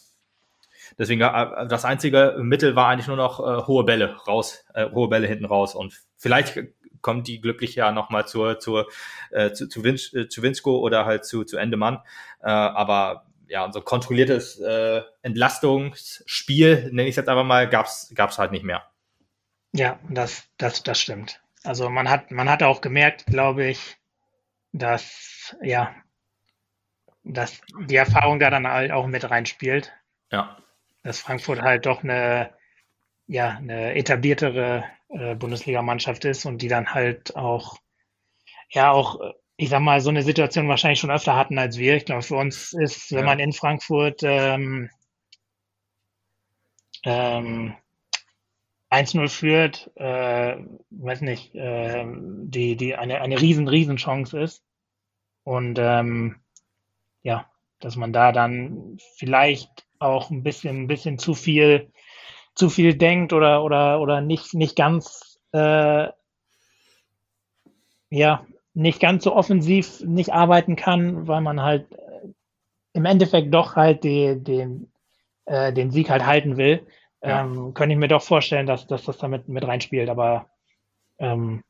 Deswegen äh, das einzige Mittel war eigentlich nur noch äh, hohe Bälle raus, äh, hohe Bälle hinten raus und vielleicht kommt die glücklich ja nochmal zur, zur, äh, zu, zu, Win äh, zu Winsko oder halt zu, zu Endemann. Äh, aber ja, so kontrolliertes äh, Entlastungsspiel, nenne ich es jetzt einfach mal, gab's gab's halt nicht mehr. Ja, das, das, das stimmt. Also man hat, man hat auch gemerkt, glaube ich, dass, ja, dass die Erfahrung da dann halt auch mit reinspielt. Ja. Dass Frankfurt halt doch eine, ja, eine etabliertere äh, Bundesligamannschaft ist und die dann halt auch, ja, auch ich sag mal, so eine Situation wahrscheinlich schon öfter hatten als wir. Ich glaube, für uns ist, wenn ja. man in Frankfurt ähm, ähm, 1-0 führt, äh, weiß nicht, äh, die, die eine, eine riesen, riesen Chance ist. Und ähm, ja, dass man da dann vielleicht auch ein bisschen, ein bisschen zu viel, zu viel denkt oder, oder, oder nicht, nicht ganz, äh, ja, nicht ganz so offensiv nicht arbeiten kann, weil man halt äh, im Endeffekt doch halt die, den, äh, den Sieg halt halten will, ja. ähm, könnte ich mir doch vorstellen, dass, dass das damit mit reinspielt. Aber ähm,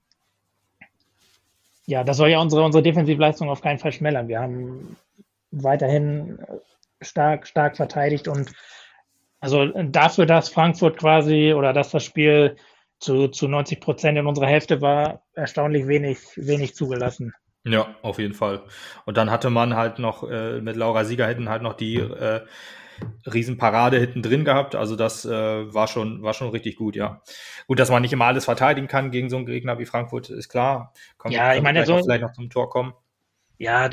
ja, das soll ja unsere, unsere Defensivleistung auf keinen Fall schmälern. Wir haben weiterhin stark, stark verteidigt und also dafür, dass Frankfurt quasi oder dass das Spiel zu, zu 90 Prozent in unserer Hälfte war erstaunlich wenig, wenig zugelassen. Ja, auf jeden Fall. Und dann hatte man halt noch äh, mit Laura Sieger hinten halt noch die äh, Riesenparade hinten drin gehabt. Also das äh, war schon war schon richtig gut, ja. Gut, dass man nicht immer alles verteidigen kann gegen so einen Gegner wie Frankfurt, ist klar. Kommt, ja, ich meine, so, vielleicht noch zum Tor kommen. Ja,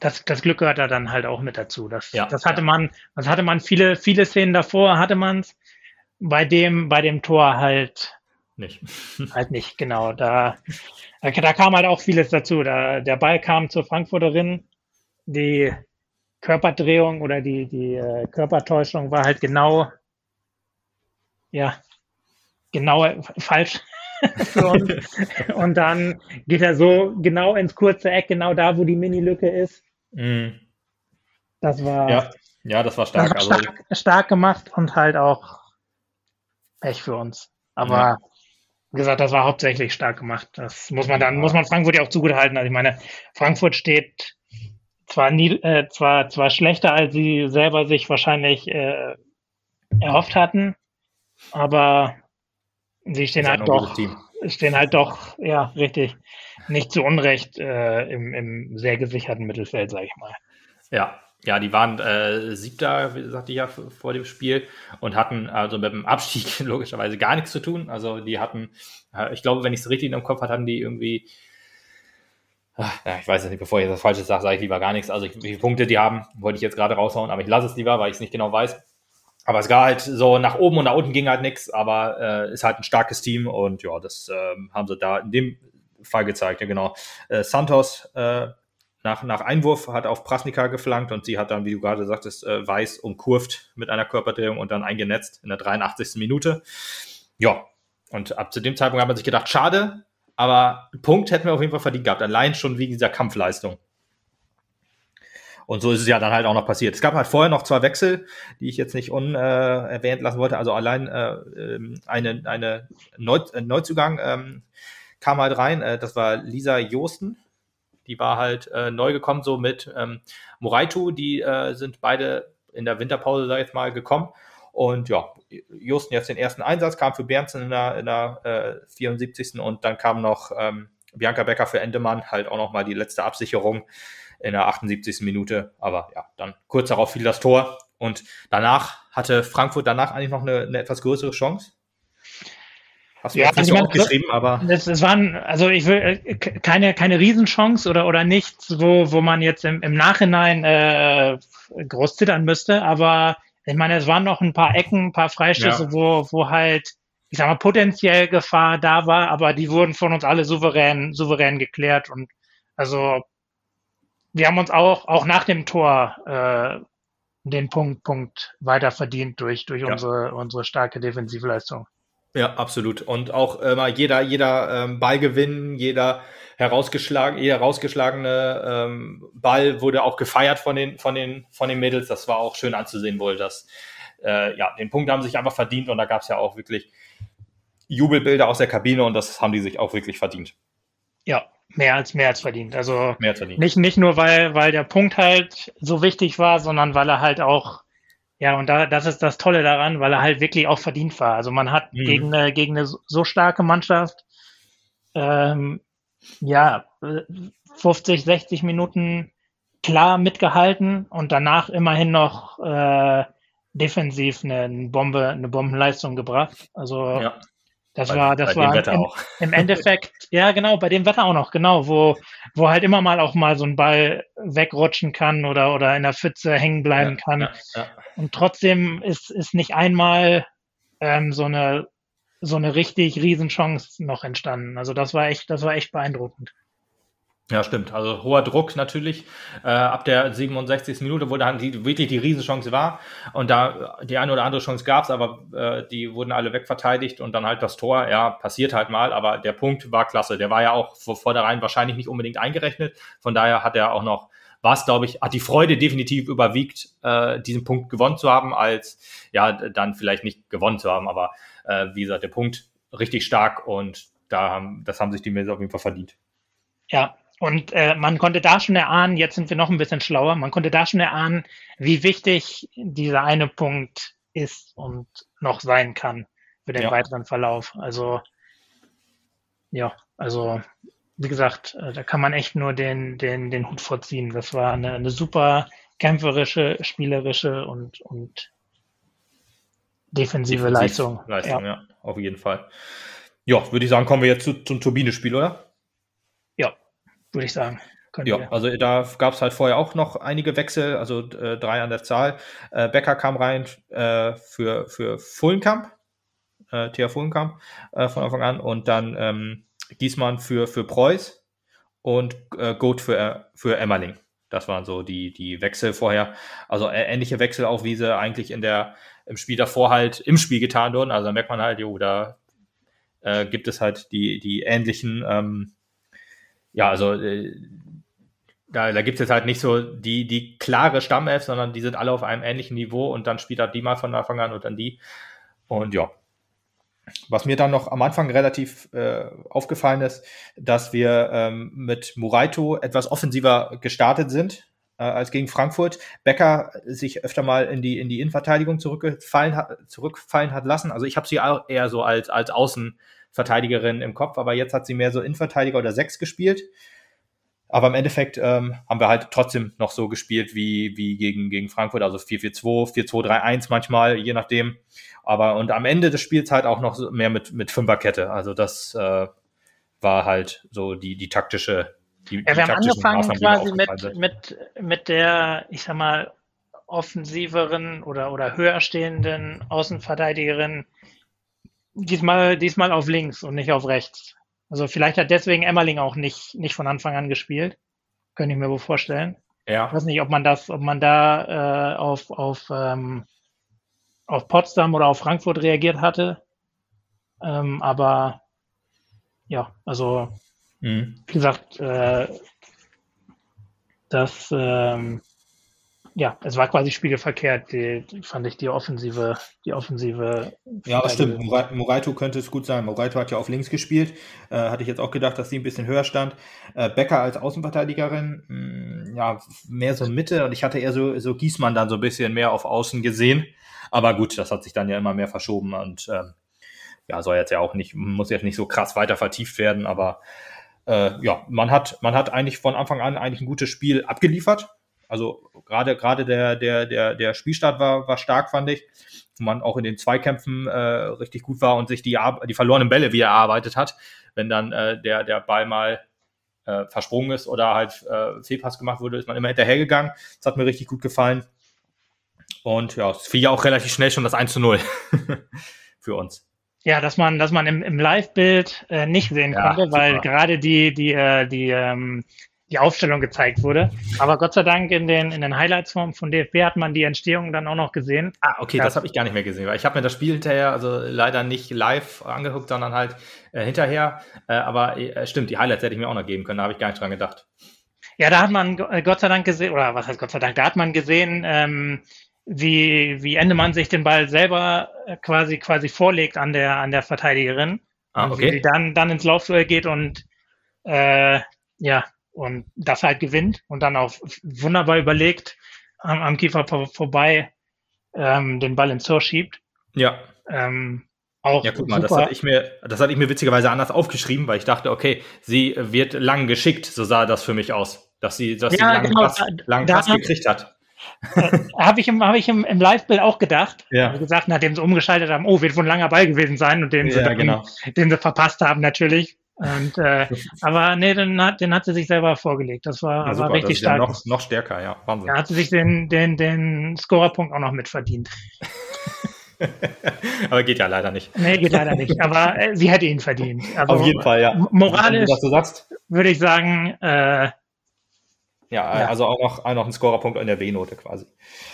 das, das Glück gehört da dann halt auch mit dazu. Das, ja, das hatte ja. man, das hatte man viele, viele Szenen davor, hatte man es bei dem, bei dem Tor halt nicht. halt nicht, genau. Da, da kam halt auch vieles dazu. Da, der Ball kam zur Frankfurterin, die Körperdrehung oder die, die äh, Körpertäuschung war halt genau, ja, genau falsch. und, und dann geht er so genau ins kurze Eck, genau da, wo die Mini-Lücke ist. Mm. Das war, ja, ja, das war stark. Das war also stark, also, stark gemacht und halt auch Pech für uns. Aber ja wie gesagt, das war hauptsächlich stark gemacht. Das muss man dann, muss man Frankfurt ja auch zugutehalten. Also ich meine, Frankfurt steht zwar nie, äh, zwar, zwar schlechter, als sie selber sich wahrscheinlich äh, erhofft hatten, aber sie stehen halt doch, stehen halt doch, ja, richtig, nicht zu Unrecht äh, im, im sehr gesicherten Mittelfeld, sage ich mal. Ja, ja, die waren äh, Siebter, wie sagte ich ja, vor dem Spiel und hatten also mit dem Abstieg logischerweise gar nichts zu tun. Also die hatten, äh, ich glaube, wenn ich es richtig im Kopf hatte, hatten die irgendwie, ach, ja, ich weiß es nicht, bevor ich das Falsche sage, sage ich lieber gar nichts. Also wie viele Punkte die haben, wollte ich jetzt gerade raushauen, aber ich lasse es lieber, weil ich es nicht genau weiß. Aber es war halt so nach oben und nach unten ging halt nichts, aber äh, ist halt ein starkes Team und ja, das äh, haben sie da in dem Fall gezeigt, ja genau. Äh, Santos äh, nach, nach Einwurf hat auf Prasnika geflankt und sie hat dann, wie du gerade sagtest, äh, weiß umkurvt mit einer Körperdrehung und dann eingenetzt in der 83. Minute. Ja, und ab zu dem Zeitpunkt hat man sich gedacht, schade, aber einen Punkt hätten wir auf jeden Fall verdient gehabt, allein schon wegen dieser Kampfleistung. Und so ist es ja dann halt auch noch passiert. Es gab halt vorher noch zwei Wechsel, die ich jetzt nicht unerwähnt äh, lassen wollte. Also allein äh, ähm, eine, eine Neu Neuzugang ähm, kam halt rein. Äh, das war Lisa Josten, die war halt äh, neu gekommen, so mit ähm, Moraitu, die äh, sind beide in der Winterpause, sag ich jetzt mal, gekommen. Und ja, Justen jetzt den ersten Einsatz, kam für Bernsen in der, in der äh, 74. Und dann kam noch ähm, Bianca Becker für Endemann, halt auch nochmal die letzte Absicherung in der 78. Minute. Aber ja, dann kurz darauf fiel das Tor. Und danach hatte Frankfurt danach eigentlich noch eine, eine etwas größere Chance? Hast du ja, nicht so aufgeschrieben, aber. Es, es waren, also ich will äh, keine, keine Riesenchance oder, oder nichts, wo, wo man jetzt im, im Nachhinein äh, groß zittern müsste, aber ich meine, es waren noch ein paar Ecken, ein paar Freistöße, ja. wo, wo halt, ich sag mal, potenziell Gefahr da war, aber die wurden von uns alle souverän, souverän geklärt und also wir haben uns auch, auch nach dem Tor äh, den Punkt, Punkt weiter verdient durch, durch ja. unsere, unsere starke Defensivleistung. Ja, absolut. Und auch immer jeder, jeder ähm, Ballgewinn, jeder herausgeschlagen, jeder herausgeschlagene ähm, Ball wurde auch gefeiert von den, von den, von den Mädels. Das war auch schön anzusehen wohl, dass äh, ja, den Punkt haben sich einfach verdient und da gab es ja auch wirklich Jubelbilder aus der Kabine und das haben die sich auch wirklich verdient. Ja, mehr als mehr als verdient. Also mehr als verdient. nicht nicht nur weil weil der Punkt halt so wichtig war, sondern weil er halt auch ja, und da, das ist das Tolle daran, weil er halt wirklich auch verdient war. Also man hat mhm. gegen, eine, gegen eine so starke Mannschaft, ähm, ja, 50, 60 Minuten klar mitgehalten und danach immerhin noch äh, defensiv eine, eine Bombe, eine Bombenleistung gebracht. Also ja. Das bei, war, das war im, im, Endeffekt, ja genau, bei dem Wetter auch noch, genau, wo, wo halt immer mal auch mal so ein Ball wegrutschen kann oder, oder in der Pfütze hängen bleiben ja, kann. Ja, ja. Und trotzdem ist, ist nicht einmal ähm, so eine so eine richtig Riesenchance noch entstanden. Also das war echt, das war echt beeindruckend. Ja, stimmt. Also hoher Druck natürlich. Äh, ab der 67. Minute, wo dann die, wirklich die Riesenchance war. Und da die eine oder andere Chance gab's, aber äh, die wurden alle wegverteidigt und dann halt das Tor. Ja, passiert halt mal, aber der Punkt war klasse. Der war ja auch vor, vor der Reihen wahrscheinlich nicht unbedingt eingerechnet. Von daher hat er auch noch, war es, glaube ich, hat die Freude definitiv überwiegt, äh, diesen Punkt gewonnen zu haben, als ja, dann vielleicht nicht gewonnen zu haben. Aber äh, wie gesagt, der Punkt richtig stark und da haben, das haben sich die Mädels auf jeden Fall verdient. Ja, und äh, man konnte da schon erahnen, jetzt sind wir noch ein bisschen schlauer, man konnte da schon erahnen, wie wichtig dieser eine Punkt ist und noch sein kann für den ja. weiteren Verlauf. Also ja, also wie gesagt, äh, da kann man echt nur den, den, den Hut vorziehen. Das war eine, eine super kämpferische, spielerische und, und defensive Defensiv Leistung. Leistung, ja. ja. auf jeden Fall. Ja, würde ich sagen, kommen wir jetzt zu, zum Turbine-Spiel, oder? Würde ich sagen. Ja, wir. also da gab es halt vorher auch noch einige Wechsel, also äh, drei an der Zahl. Äh, Becker kam rein äh, für, für Fullenkamp, äh, Thea Fullenkamp äh, von Anfang an und dann ähm, Giesmann für, für Preuß und äh, Goat für, für Emmerling. Das waren so die, die Wechsel vorher. Also äh, ähnliche Wechsel auch, wie sie eigentlich in der, im Spiel davor halt im Spiel getan wurden. Also da merkt man halt, jo, da äh, gibt es halt die, die ähnlichen ähm, ja, also äh, da, da gibt es jetzt halt nicht so die, die klare Stammelf, sondern die sind alle auf einem ähnlichen Niveau und dann spielt halt die mal von Anfang an und dann die. Und ja. Was mir dann noch am Anfang relativ äh, aufgefallen ist, dass wir ähm, mit Muraito etwas offensiver gestartet sind äh, als gegen Frankfurt. Becker sich öfter mal in die, in die Innenverteidigung zurückgefallen hat, zurückfallen hat lassen. Also ich habe sie eher so als, als Außen Verteidigerin im Kopf, aber jetzt hat sie mehr so Innenverteidiger oder sechs gespielt. Aber im Endeffekt ähm, haben wir halt trotzdem noch so gespielt wie, wie gegen, gegen Frankfurt, also 4-4-2, 4-2-3-1 manchmal, je nachdem. Aber und am Ende des Spiels halt auch noch mehr mit, mit Fünferkette. Also das äh, war halt so die, die taktische. Die, ja, wir haben angefangen quasi mit, mit, mit der, ich sag mal, offensiveren oder, oder höher stehenden Außenverteidigerin Diesmal, diesmal auf links und nicht auf rechts. Also vielleicht hat deswegen Emmerling auch nicht, nicht von Anfang an gespielt. Könnte ich mir wohl vorstellen. Ja. Ich weiß nicht, ob man das, ob man da äh, auf, auf, ähm, auf Potsdam oder auf Frankfurt reagiert hatte. Ähm, aber ja, also mhm. wie gesagt, äh, das ähm, ja, es war quasi spiegelverkehrt, die, fand ich die offensive, die offensive. Ja, das stimmt. Moraito könnte es gut sein. Moraito hat ja auf links gespielt. Äh, hatte ich jetzt auch gedacht, dass sie ein bisschen höher stand. Äh, Becker als Außenverteidigerin, mh, mm, ja, mehr so Mitte. Und ich hatte eher so, so Gießmann dann so ein bisschen mehr auf Außen gesehen. Aber gut, das hat sich dann ja immer mehr verschoben und ähm, ja, soll jetzt ja auch nicht, muss jetzt nicht so krass weiter vertieft werden, aber äh, ja, man hat, man hat eigentlich von Anfang an eigentlich ein gutes Spiel abgeliefert Also gerade gerade der der der der Spielstart war war stark, fand ich, wo man auch in den Zweikämpfen äh, richtig gut war und sich die die verlorenen Bälle wieder erarbeitet hat, wenn dann äh, der der Ball mal äh, versprungen ist oder halt äh, Fehlpass gemacht wurde, ist man immer hinterhergegangen. Das hat mir richtig gut gefallen. Und ja, es fiel ja auch relativ schnell schon das 1 zu 0 für uns. Ja, dass man, dass man im, im Live-Bild äh, nicht sehen ja, konnte, weil super. gerade die, die, äh, die, ähm, die Aufstellung gezeigt wurde. Aber Gott sei Dank in den, in den Highlights von, von DFB hat man die Entstehung dann auch noch gesehen. Ah, okay, das habe ich gar nicht mehr gesehen, weil ich habe mir das Spiel hinterher, also leider nicht live angeguckt, sondern halt äh, hinterher. Äh, aber äh, stimmt, die Highlights hätte ich mir auch noch geben können, da habe ich gar nicht dran gedacht. Ja, da hat man äh, Gott sei Dank gesehen, oder was heißt Gott sei Dank, da hat man gesehen, ähm, wie, wie Endemann sich den Ball selber äh, quasi, quasi vorlegt an der, an der Verteidigerin. Ah, okay. Die dann, dann ins Laufduell geht und, äh, ja, und das halt gewinnt und dann auch wunderbar überlegt am, am Kiefer vorbei ähm, den Ball ins Tor schiebt. Ja. Ähm, auch ja, guck mal, das hatte, ich mir, das hatte ich mir witzigerweise anders aufgeschrieben, weil ich dachte, okay, sie wird lang geschickt, so sah das für mich aus, dass sie, dass ja, sie langen genau, Pass, langen Pass gekriegt hat. Äh, habe ich im, hab ich im, im Live-Bild auch gedacht. Ja. Wie gesagt, nachdem sie umgeschaltet haben, oh, wird wohl ein langer Ball gewesen sein und den, ja, sie, dann, genau. den sie verpasst haben natürlich. Und, äh, aber nee, den hat, den hat sie sich selber vorgelegt. Das war, ja, war richtig stark. Ja noch, noch stärker, ja. Wahnsinn. Da hat sie sich den, den, den Scorerpunkt auch noch mitverdient. aber geht ja leider nicht. Nee, geht leider nicht. Aber äh, sie hätte ihn verdient. Also, Auf jeden Fall, ja. Moralisch würde ich sagen, äh, ja, ja, also auch noch, auch noch ein Scorerpunkt in der W-Note quasi.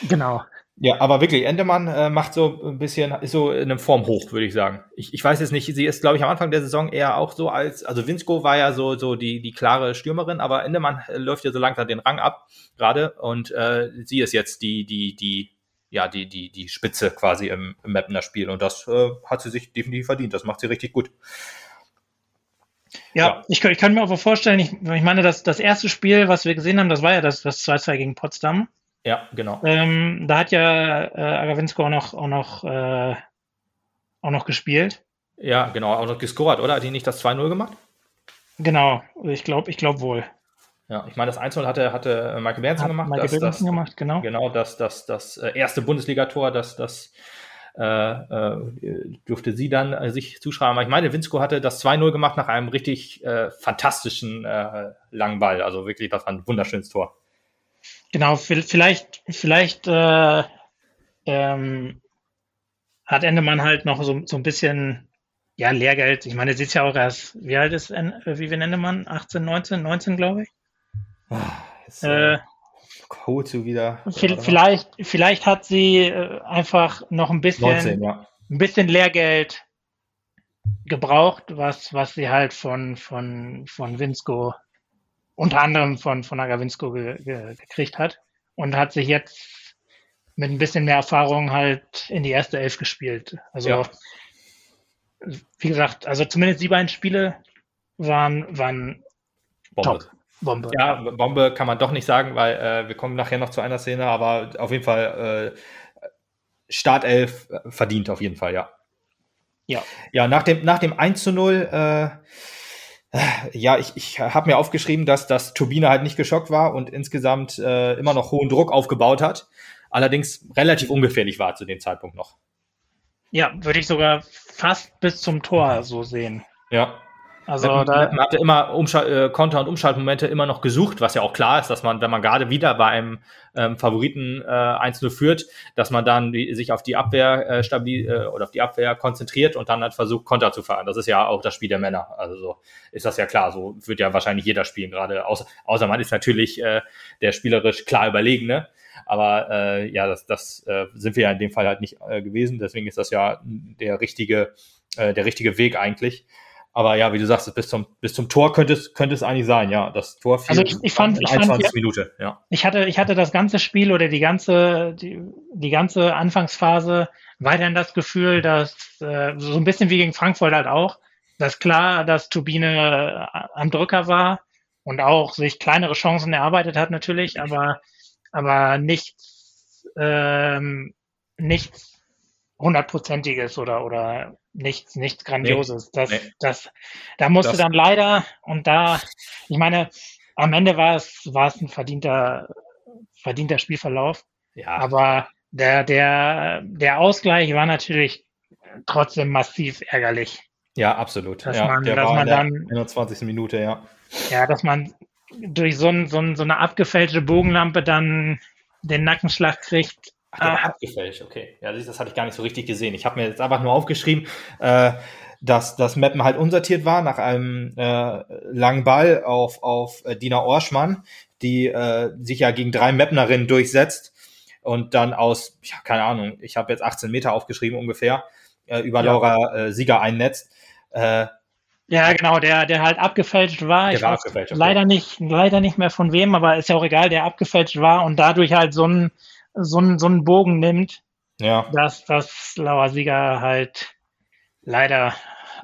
Genau. Ja, aber wirklich, Endemann äh, macht so ein bisschen, ist so in einem Form hoch, würde ich sagen. Ich, ich weiß jetzt nicht, sie ist, glaube ich, am Anfang der Saison eher auch so als, also Winsko war ja so, so die, die klare Stürmerin, aber Endemann äh, läuft ja so langsam den Rang ab, gerade, und äh, sie ist jetzt die, die, die, ja, die, die, die Spitze quasi im, im Mapner Spiel und das äh, hat sie sich definitiv verdient. Das macht sie richtig gut. Ja, ja. Ich, ich, kann mir auch vorstellen, ich, ich meine, das, das erste Spiel, was wir gesehen haben, das war ja das, das 2-2 gegen Potsdam. Ja, genau. Ähm, da hat ja äh, Agavinsko auch noch, auch noch, äh, auch noch gespielt. Ja, genau, auch noch gescored, oder? Hat die nicht das 2-0 gemacht? Genau, ich glaube ich glaub wohl. Ja, ich meine, das 1-0 hatte, hatte Michael Berensen gemacht. Michael Berensen gemacht, genau. Genau, das, das, das äh, erste Bundesligator, das, das äh, äh, durfte sie dann äh, sich zuschreiben. Aber ich meine, Winsko hatte das 2-0 gemacht nach einem richtig äh, fantastischen äh, langen Ball. Also wirklich, das war ein wunderschönes Tor. Genau, vielleicht, vielleicht äh, ähm, hat Endemann halt noch so, so ein bisschen ja, Lehrgeld. Ich meine, sie ist ja auch erst, wie alt ist äh, wie wir Endemann? 18, 19, 19, glaube ich. Ist, äh, Kozu wieder. Vielleicht, vielleicht hat sie äh, einfach noch ein bisschen, 19, ja. ein bisschen Lehrgeld gebraucht, was, was sie halt von, von, von Winsko unter anderem von, von Agavinsko ge, ge, gekriegt hat und hat sich jetzt mit ein bisschen mehr Erfahrung halt in die erste Elf gespielt. Also, ja. wie gesagt, also zumindest die beiden Spiele waren, waren Bombe. top. Bombe. Ja, Bombe kann man doch nicht sagen, weil äh, wir kommen nachher noch zu einer Szene, aber auf jeden Fall äh, Startelf äh, verdient auf jeden Fall, ja. Ja. Ja, nach dem, nach dem 1 zu 0 äh, ja, ich, ich habe mir aufgeschrieben, dass das Turbine halt nicht geschockt war und insgesamt äh, immer noch hohen Druck aufgebaut hat. Allerdings relativ ungefährlich war zu dem Zeitpunkt noch. Ja, würde ich sogar fast bis zum Tor so sehen. Ja. Also man, da man hatte immer Umschalt, äh, Konter- und Umschaltmomente immer noch gesucht, was ja auch klar ist, dass man, wenn man gerade wieder bei einem ähm, Favoriten äh, 1-0 führt, dass man dann die, sich auf die Abwehr äh, stabil äh, oder auf die Abwehr konzentriert und dann halt versucht, Konter zu fahren. Das ist ja auch das Spiel der Männer. Also so ist das ja klar. So wird ja wahrscheinlich jeder spielen, gerade außer, außer man ist natürlich äh, der spielerisch klar überlegene. Aber äh, ja, das, das äh, sind wir ja in dem Fall halt nicht äh, gewesen. Deswegen ist das ja der richtige, äh, der richtige Weg eigentlich. Aber ja, wie du sagst, bis zum, bis zum Tor könnte es, könnte es eigentlich sein, ja. Das Tor fiel also ich, ich fand, ich 21 fand, Minute, ja. Ich hatte, ich hatte das ganze Spiel oder die ganze, die, die ganze Anfangsphase weiterhin das Gefühl, dass äh, so ein bisschen wie gegen Frankfurt halt auch, dass klar, dass Turbine äh, am Drücker war und auch sich kleinere Chancen erarbeitet hat natürlich, aber, aber nichts, ähm, nichts hundertprozentiges oder, oder nichts, nichts Grandioses. Nee, das, nee. das, da musste das, dann leider, und da, ich meine, am Ende war es, war es ein verdienter, verdienter Spielverlauf. Ja, Aber der, der, der Ausgleich war natürlich trotzdem massiv ärgerlich. ja, absolut. Dass ja, man- dass man in der dann- 21. Minute, ja. Ja, dass man durch so, ein, so, ein, so eine abgefälschte Bogenlampe dann den Nackenschlag kriegt. Ach, der war Ah, abgefälscht, okay. Ja, das, hatte ich gar nicht so richtig gesehen. Ich habe mir jetzt einfach nur aufgeschrieben, äh, dass das Mappen halt unsortiert war nach einem äh, langen Ball auf, auf äh, Dina Orschmann, die äh, sich ja gegen drei Mapnerinnen durchsetzt und dann aus, ja, keine Ahnung, ich habe jetzt 18 Meter aufgeschrieben ungefähr, äh, über Ja. Laura äh, Sieger einnetzt. Äh, Ja, genau, der, der halt abgefälscht war. Der ich war abgefälscht, okay. leider nicht, leider nicht mehr von wem, aber ist ja auch egal, der abgefälscht war und dadurch halt so einen so einen- so einen Bogen nimmt, ja, dass, dass Laura Sieger halt leider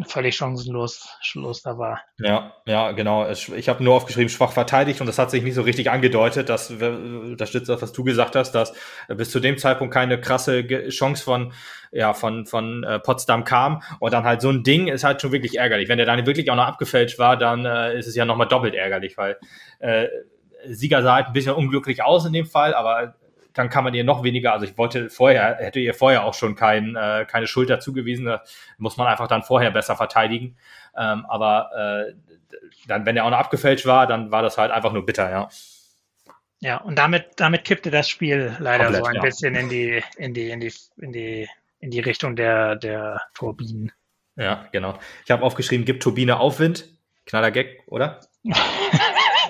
völlig chancenlos Schluss da war. Ja, ja, genau. Ich habe nur aufgeschrieben, schwach verteidigt und das hat sich nicht so richtig angedeutet. Das äh, das stützt das, was du gesagt hast, dass äh, bis zu dem Zeitpunkt keine krasse Chance von, ja, von, von äh, Potsdam kam. Und dann halt so ein Ding ist halt schon wirklich ärgerlich. Wenn der dann wirklich auch noch abgefälscht war, dann äh, ist es ja nochmal doppelt ärgerlich, weil äh, Sieger sah halt ein bisschen unglücklich aus in dem Fall, aber dann kann man ihr noch weniger, also ich wollte vorher, hätte ihr vorher auch schon kein, äh, keine Schulter zugewiesen, da muss man einfach dann vorher besser verteidigen. Ähm, aber äh, dann, wenn er auch noch abgefälscht war, dann war das halt einfach nur bitter, ja. Ja, und damit, damit kippte das Spiel leider Komplett, so ein ja. bisschen in die, in die, in die, in die, in die Richtung der, der Turbinen. Ja, genau. Ich habe aufgeschrieben, gibt Turbine Aufwind. Knaller Gag, oder?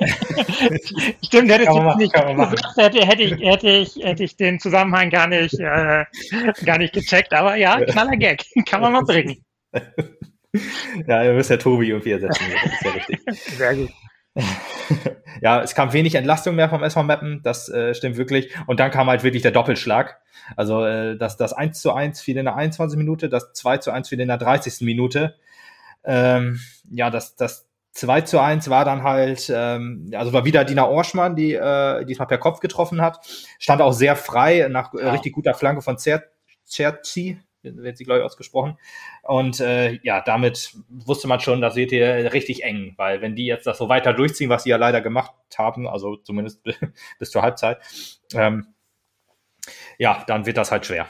Stimmt, das machen, nicht gesagt, hätte, hätte, ich, hätte, ich, hätte ich den Zusammenhang gar nicht, äh, gar nicht gecheckt. Aber ja, knaller Gag. Kann man mal bringen. Ja, ihr müsst ja Tobi irgendwie ersetzen. Das ist ja richtig. Sehr gut. ja, es kam wenig Entlastung mehr vom SV Mappen, das äh, stimmt wirklich. Und dann kam halt wirklich der Doppelschlag. Also äh, das, das 1 zu 1 fiel in der 21. Minute, das 2 zu 1 fiel in der 30. Minute. Ähm, ja, das, das 2 zu 1 war dann halt, ähm, also war wieder Dina Orschmann, die äh, diesmal per Kopf getroffen hat. Stand auch sehr frei nach äh, Ja. richtig guter Flanke von Zer Cerci, wird sie, glaube ich, ausgesprochen. Und äh, ja, damit wusste man schon, das wird hier richtig eng, weil wenn die jetzt das so weiter durchziehen, was sie ja leider gemacht haben, also zumindest bis zur Halbzeit, ähm, ja, dann wird das halt schwer.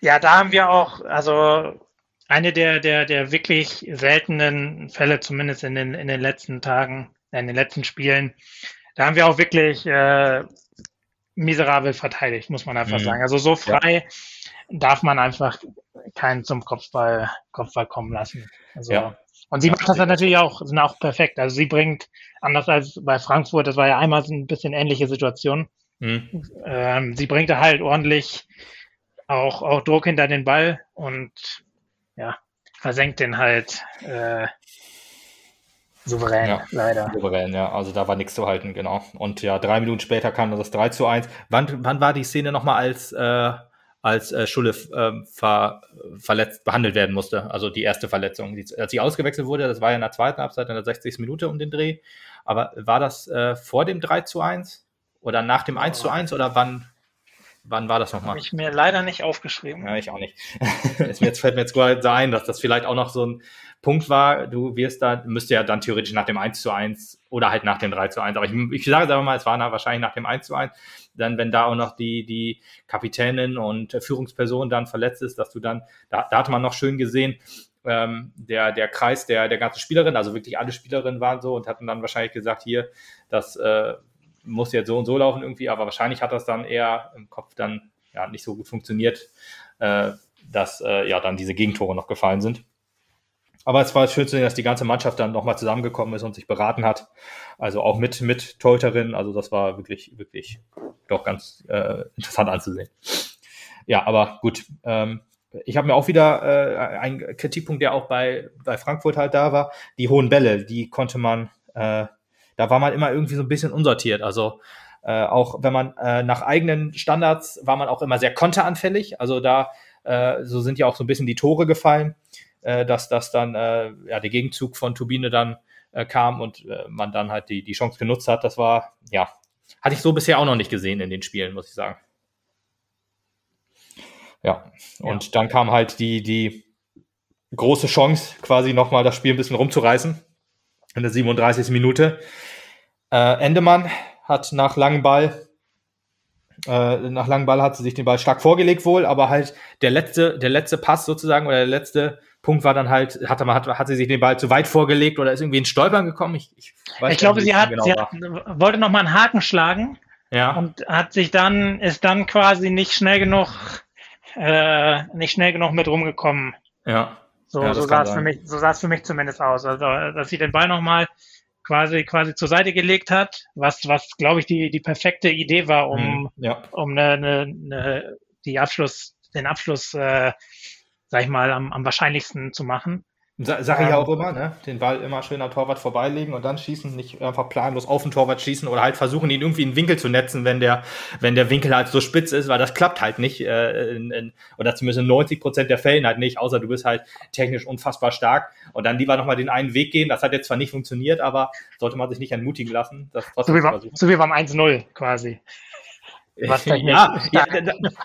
Ja, da haben wir auch, also eine der, der, der wirklich seltenen Fälle, zumindest in den, in den letzten Tagen, in den letzten Spielen, da haben wir auch wirklich äh, miserabel verteidigt, muss man einfach Mhm. sagen. Also so frei darf man einfach keinen zum Kopfball, Kopfball kommen lassen. Also, Ja. Und sie Ja, macht das dann natürlich auch, sind auch perfekt. Also sie bringt, anders als bei Frankfurt, das war ja einmal so ein bisschen ähnliche Situation, Hm. ähm, sie bringt da halt ordentlich auch, auch Druck hinter den Ball und ja, versenkt den halt äh, souverän, Ja. leider. Souverän, ja, also da war nichts zu halten, genau. Und ja, drei Minuten später kam das 3 zu 1. Wann, wann war die Szene nochmal als, äh, als äh, Schulle ähm, ver, verletzt behandelt werden musste? Also die erste Verletzung. Die, als sie ausgewechselt wurde, das war ja in der zweiten Halbzeit, in der 60. Minute um den Dreh. Aber war das äh, vor dem 3 zu 1 oder nach dem 1 zu 1 oder wann, wann war das nochmal? Habe ich mir leider nicht aufgeschrieben. Ja, ich auch nicht. Ist mir jetzt fällt mir jetzt gerade so ein, dass das vielleicht auch noch so ein Punkt war. Du wirst da, müsste ja dann theoretisch nach dem 1 zu 1 oder halt nach dem 3 zu 1. Aber ich, ich sage es einfach mal, es war nach, wahrscheinlich nach dem 1 zu 1. Dann, wenn da auch noch die, die Kapitänin und Führungsperson dann verletzt ist, dass du dann, da, da hatte man noch schön gesehen, ähm, der, der Kreis der, der ganzen Spielerin, also wirklich alle Spielerinnen waren so und hatten dann wahrscheinlich gesagt, hier, das äh, muss jetzt so und so laufen irgendwie, aber wahrscheinlich hat das dann eher im Kopf dann ja nicht so gut funktioniert, äh, dass äh, ja dann diese Gegentore noch gefallen sind. Aber es war schön zu sehen, dass die ganze Mannschaft dann nochmal zusammengekommen ist und sich beraten hat. Also auch mit, mit Torhüterin. Also das war wirklich, wirklich doch ganz äh, interessant anzusehen. Ja, aber gut. Ähm, ich habe mir auch wieder äh, einen Kritikpunkt, der auch bei, bei Frankfurt halt da war. Die hohen Bälle, die konnte man, äh, da war man immer irgendwie so ein bisschen unsortiert. Also äh, auch wenn man äh, nach eigenen Standards war man auch immer sehr konteranfällig. Also da äh, so sind ja auch so ein bisschen die Tore gefallen, äh, dass das dann äh, ja der Gegenzug von Turbine dann äh, kam und man dann halt die die Chance genutzt hat. Das war ja hatte ich so bisher auch noch nicht gesehen in den Spielen, muss ich sagen. Ja, und dann kam halt die die große Chance, quasi nochmal das Spiel ein bisschen rumzureißen in der 37. Minute. Äh, Endemann hat nach langem Ball Äh, nach langem Ball hat sie sich den Ball stark vorgelegt wohl, aber halt der letzte, der letzte Pass sozusagen oder der letzte Punkt war dann halt, hat, hat, hat sie sich den Ball zu weit vorgelegt oder ist irgendwie in Stolpern gekommen? Ich, ich, ich glaube, sie, hat, genau sie hat, wollte noch mal einen Haken schlagen ja. und hat sich dann, ist dann quasi nicht schnell genug, äh, nicht schnell genug mit rumgekommen. Ja. So, ja, so sah es für mich, so sah es für mich zumindest aus. Also, dass sie den Ball noch mal quasi quasi zur Seite gelegt hat, was was glaube ich die die perfekte Idee war, um mhm, ja. um eine, eine, eine, die Abschluss den Abschluss äh, sag ich mal am, am wahrscheinlichsten zu machen. Sag ich ja ähm, auch immer, ne? Den Ball immer schön am Torwart vorbeilegen und dann schießen, nicht einfach planlos auf den Torwart schießen oder halt versuchen, ihn irgendwie in den Winkel zu netzen, wenn der, wenn der Winkel halt so spitz ist, weil das klappt halt nicht, äh, in, in, oder zumindest in 90 Prozent der Fällen halt nicht, außer du bist halt technisch unfassbar stark und dann lieber nochmal den einen Weg gehen. Das hat jetzt zwar nicht funktioniert, aber sollte man sich nicht entmutigen lassen. Das so, wie beim, so wie beim 1-0 quasi. Was ja, ja,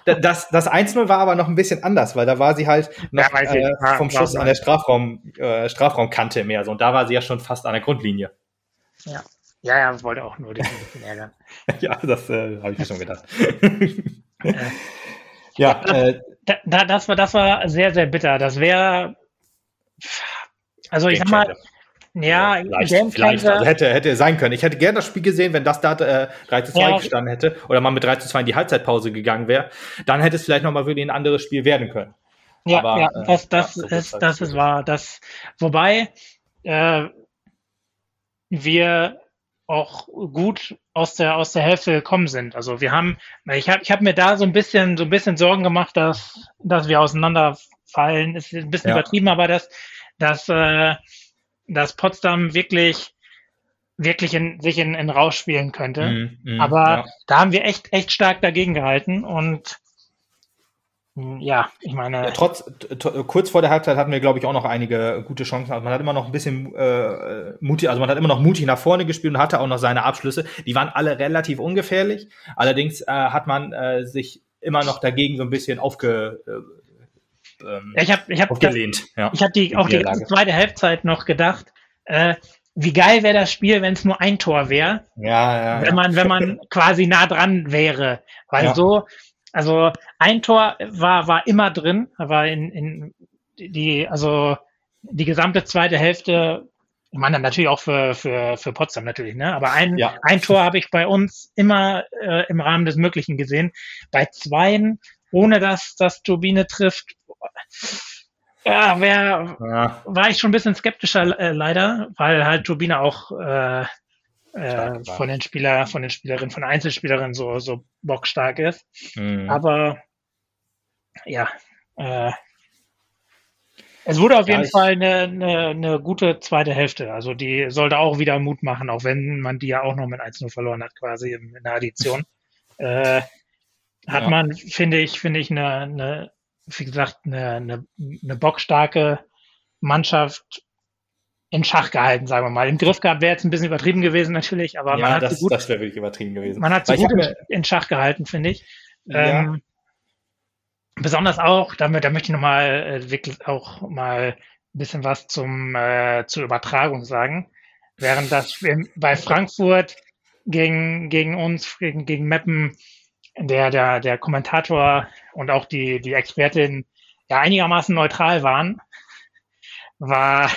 das, das 1-0 war aber noch ein bisschen anders, weil da war sie halt noch, ja, äh, vom Schuss an der Strafraum, äh, Strafraumkante mehr so. Und da war sie ja schon fast an der Grundlinie. Ja, ja, ja wollte auch nur dich ein bisschen ärgern. ja, das äh, habe ich mir schon gedacht. ja, äh, da, das, war, das war sehr, sehr bitter. Das wäre, also ich sag mal, ja, vielleicht, vielleicht also hätte, hätte sein können. Ich hätte gerne das Spiel gesehen, wenn das da äh, 3 zu 2 ja. gestanden hätte oder man mit 3 zu 2 in die Halbzeitpause gegangen wäre. Dann hätte es vielleicht nochmal wirklich ein anderes Spiel werden können. Ja, Aber, ja das, das, ja, ist, halt das ist wahr. Das, wobei äh, wir auch gut aus der aus der Hälfte gekommen sind. Also wir haben, ich habe ich hab mir da so ein bisschen so ein bisschen Sorgen gemacht, dass dass wir auseinanderfallen. Ist ein bisschen ja. übertrieben, aber dass dass äh, dass Potsdam wirklich wirklich in, sich in, in Rausch spielen könnte. Mm, mm, Aber ja. da haben wir echt, echt stark dagegen gehalten und mm, ja, ich meine. Ja, trotz, kurz vor der Halbzeit hatten wir, glaube ich, auch noch einige gute Chancen. Also man hat immer noch ein bisschen äh, mutig, also man hat immer noch mutig nach vorne gespielt und hatte auch noch seine Abschlüsse. Die waren alle relativ ungefährlich. Allerdings äh, hat man äh, sich immer noch dagegen so ein bisschen aufge, äh, ähm, ja, ich habe ich hab aufgelehnt. Das, ja. Ich habe die auch die ganze zweite Halbzeit noch gedacht, äh, wie geil wäre das Spiel, wenn es nur ein Tor wäre. Ja, ja. Wenn man, wenn man quasi nah dran wäre. Weil so, also ein Tor war, war immer drin, war in, in die, also die gesamte zweite Hälfte, ich meine natürlich auch für, für, für Potsdam natürlich, ne? Aber ein, ja. ein Tor habe ich bei uns immer äh, im Rahmen des Möglichen gesehen. Bei zweien, ohne dass das Turbine trifft, ja, wär, ja. war ich schon ein bisschen skeptischer äh, leider, weil halt Turbine auch äh, äh, von den Spieler, von den Spielerinnen, von Einzelspielerinnen so, so bockstark ist. Mhm. Aber ja, äh, es wurde auf ja, jeden Fall eine, eine, eine gute zweite Hälfte. Also die sollte auch wieder Mut machen, auch wenn man die ja auch noch mit 1-0 verloren hat, quasi in der Addition. äh, hat ja. man, finde ich, finde ich, eine, eine wie gesagt, eine, eine, eine bockstarke Mannschaft in Schach gehalten, sagen wir mal. Im Griff gehabt wäre jetzt ein bisschen übertrieben gewesen natürlich, aber ja, man hat das, sie gut, das wäre wirklich übertrieben gewesen. Man hat sie gut in, in Schach gehalten, finde ich. Ja. Ähm, besonders auch, damit, da möchte ich nochmal äh, wirklich auch mal ein bisschen was zum äh, zur Übertragung sagen. Während das bei Frankfurt gegen, gegen uns, gegen, gegen Meppen der, der, der Kommentator und auch die, die Expertin ja einigermaßen neutral waren, war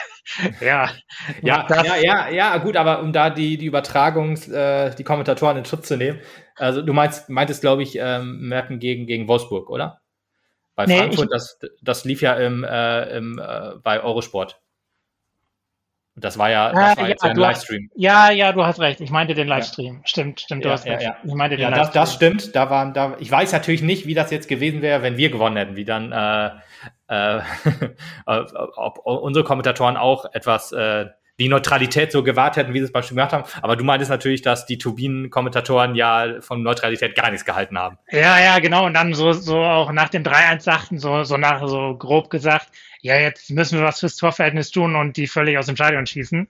ja, ja, ja, ja, ja, gut, aber um da die, die Übertragungs, äh, die Kommentatoren in Schutz zu nehmen, also du meinst, meintest, glaube ich, ähm, Merken gegen, gegen Wolfsburg, oder? Bei nee, Frankfurt, ich, das, das lief ja im, äh, im, äh, bei Eurosport. Das war ja, das war ja, ein Livestream. Hast, ja, ja, du hast recht. Ich meinte den Livestream. Ja. Stimmt, stimmt, du ja, hast recht. Ich meinte den ja, Livestream. Das, das stimmt. Da waren, da, ich weiß natürlich nicht, wie das jetzt gewesen wäre, wenn wir gewonnen hätten, wie dann äh, äh, ob unsere Kommentatoren auch etwas äh, die Neutralität so gewahrt hätten, wie sie es beim Spiel gemacht haben. Aber du meintest natürlich, dass die Turbinen-Kommentatoren ja von Neutralität gar nichts gehalten haben. Ja, ja, genau. Und dann so, so auch nach dem 3-1 sagten, so, so nach, so grob gesagt, ja, jetzt müssen wir was fürs Torverhältnis tun und die völlig aus dem Stadion schießen.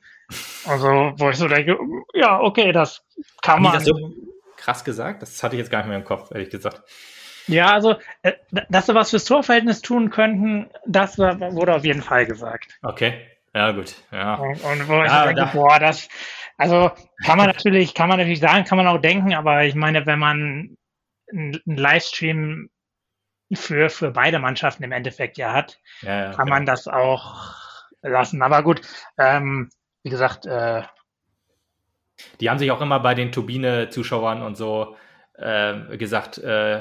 Also, wo ich so denke, ja, okay, das kann Haben man. das so krass gesagt? Das hatte ich jetzt gar nicht mehr im Kopf, ehrlich gesagt. Ja, also, äh, dass sie was fürs Torverhältnis tun könnten, das wurde auf jeden Fall gesagt. Okay. Ja, gut. Ja. Und, und wo ja, ich denke, da. boah, das, also kann man natürlich, kann man natürlich sagen, kann man auch denken, aber ich meine, wenn man einen Livestream für, für beide Mannschaften im Endeffekt ja hat, ja, ja, kann man das auch lassen. Aber gut, ähm, wie gesagt, äh, die haben sich auch immer bei den Turbine-Zuschauern und so äh, gesagt, äh,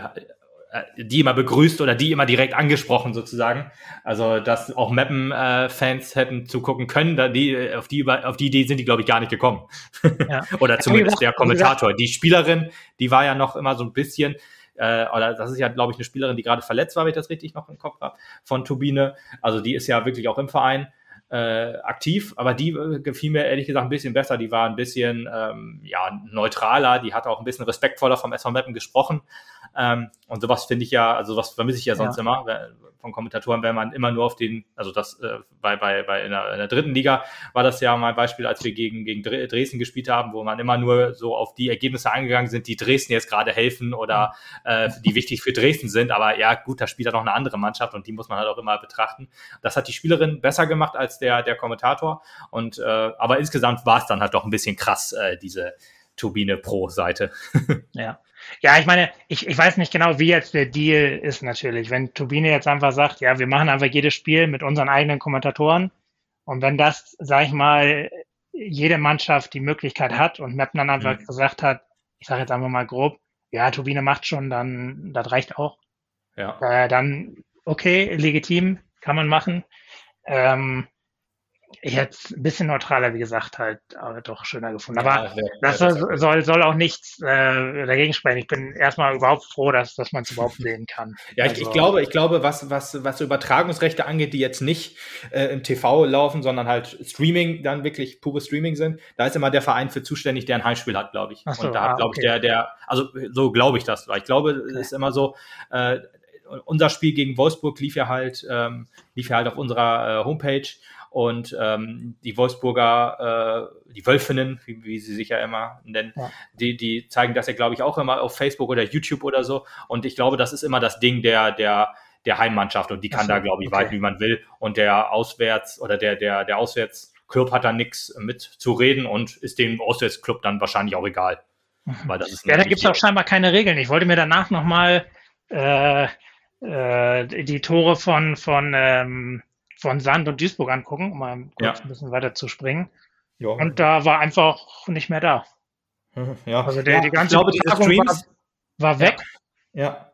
die immer begrüßt oder die immer direkt angesprochen sozusagen. Also dass auch Mappen-Fans hätten zugucken können, da die, auf, die, auf die Idee sind die, glaube ich, gar nicht gekommen. Ja. oder zumindest gesagt, der Kommentator. Die Spielerin, die war ja noch immer so ein bisschen, äh, oder das ist ja, glaube ich, eine Spielerin, die gerade verletzt war, wenn ich das richtig noch im Kopf habe, von Turbine. Also die ist ja wirklich auch im Verein äh, aktiv, aber die äh, gefiel mir ehrlich gesagt ein bisschen besser. Die war ein bisschen ähm, ja, neutraler, die hat auch ein bisschen respektvoller vom SV Mappen gesprochen. Ähm, und sowas finde ich ja, also was vermisse ich ja sonst ja. immer von Kommentatoren, wenn man immer nur auf den, also das äh, bei, bei, bei in der, in der dritten Liga war das ja mal ein Beispiel, als wir gegen, gegen Dresden gespielt haben, wo man immer nur so auf die Ergebnisse eingegangen sind, die Dresden jetzt gerade helfen oder äh, die wichtig für Dresden sind. Aber ja, gut, da spielt ja noch eine andere Mannschaft und die muss man halt auch immer betrachten. Das hat die Spielerin besser gemacht als der, der Kommentator. Und äh, aber insgesamt war es dann halt doch ein bisschen krass, äh, diese Turbine Pro-Seite. ja. Ja, ich meine, ich, ich weiß nicht genau, wie jetzt der Deal ist natürlich. Wenn Turbine jetzt einfach sagt, ja, wir machen einfach jedes Spiel mit unseren eigenen Kommentatoren und wenn das, sag ich mal, jede Mannschaft die Möglichkeit hat und Meppen dann einfach mhm. gesagt hat, ich sage jetzt einfach mal grob, ja, Turbine macht schon, dann das reicht auch. Ja. Äh, dann okay, legitim, kann man machen. Ähm, jetzt ein bisschen neutraler, wie gesagt, halt aber doch schöner gefunden. Aber ja, das soll, soll, soll auch nichts äh, dagegen sprechen. Ich bin erstmal überhaupt froh, dass, dass man es überhaupt sehen kann. Ja, ich, also, ich glaube, ich glaube, was, was, was Übertragungsrechte angeht, die jetzt nicht äh, im TV laufen, sondern halt Streaming, dann wirklich pure Streaming sind, da ist immer der Verein für zuständig, der ein Heimspiel hat, glaube ich. So, Und da ah, hat, glaube okay. ich, der, der, also so glaube ich das, weil ich glaube, es okay. ist immer so, äh, unser Spiel gegen Wolfsburg lief ja halt, ähm, lief ja halt auf unserer äh, Homepage und ähm, die Wolfsburger, äh, die Wölfinnen, wie, wie sie sich ja immer nennen, ja. die, die zeigen das ja, glaube ich, auch immer auf Facebook oder YouTube oder so. Und ich glaube, das ist immer das Ding der, der, der Heimmannschaft und die kann so, da, glaube ich, okay. walten, wie man will. Und der Auswärts- oder der, der, der Auswärtsclub hat da nichts mit zu reden und ist dem Auswärtsclub dann wahrscheinlich auch egal. Mhm. Weil das ist ja, da gibt es auch scheinbar keine Regeln. Ich wollte mir danach nochmal äh, äh, die Tore von, von ähm, von Sand und Duisburg angucken, um mal kurz ja. ein bisschen weiter zu springen. Ja. Und da war einfach nicht mehr da. Ja. Also der, ja, die ganze ich glaube, Streams war, war weg. Ja. ja.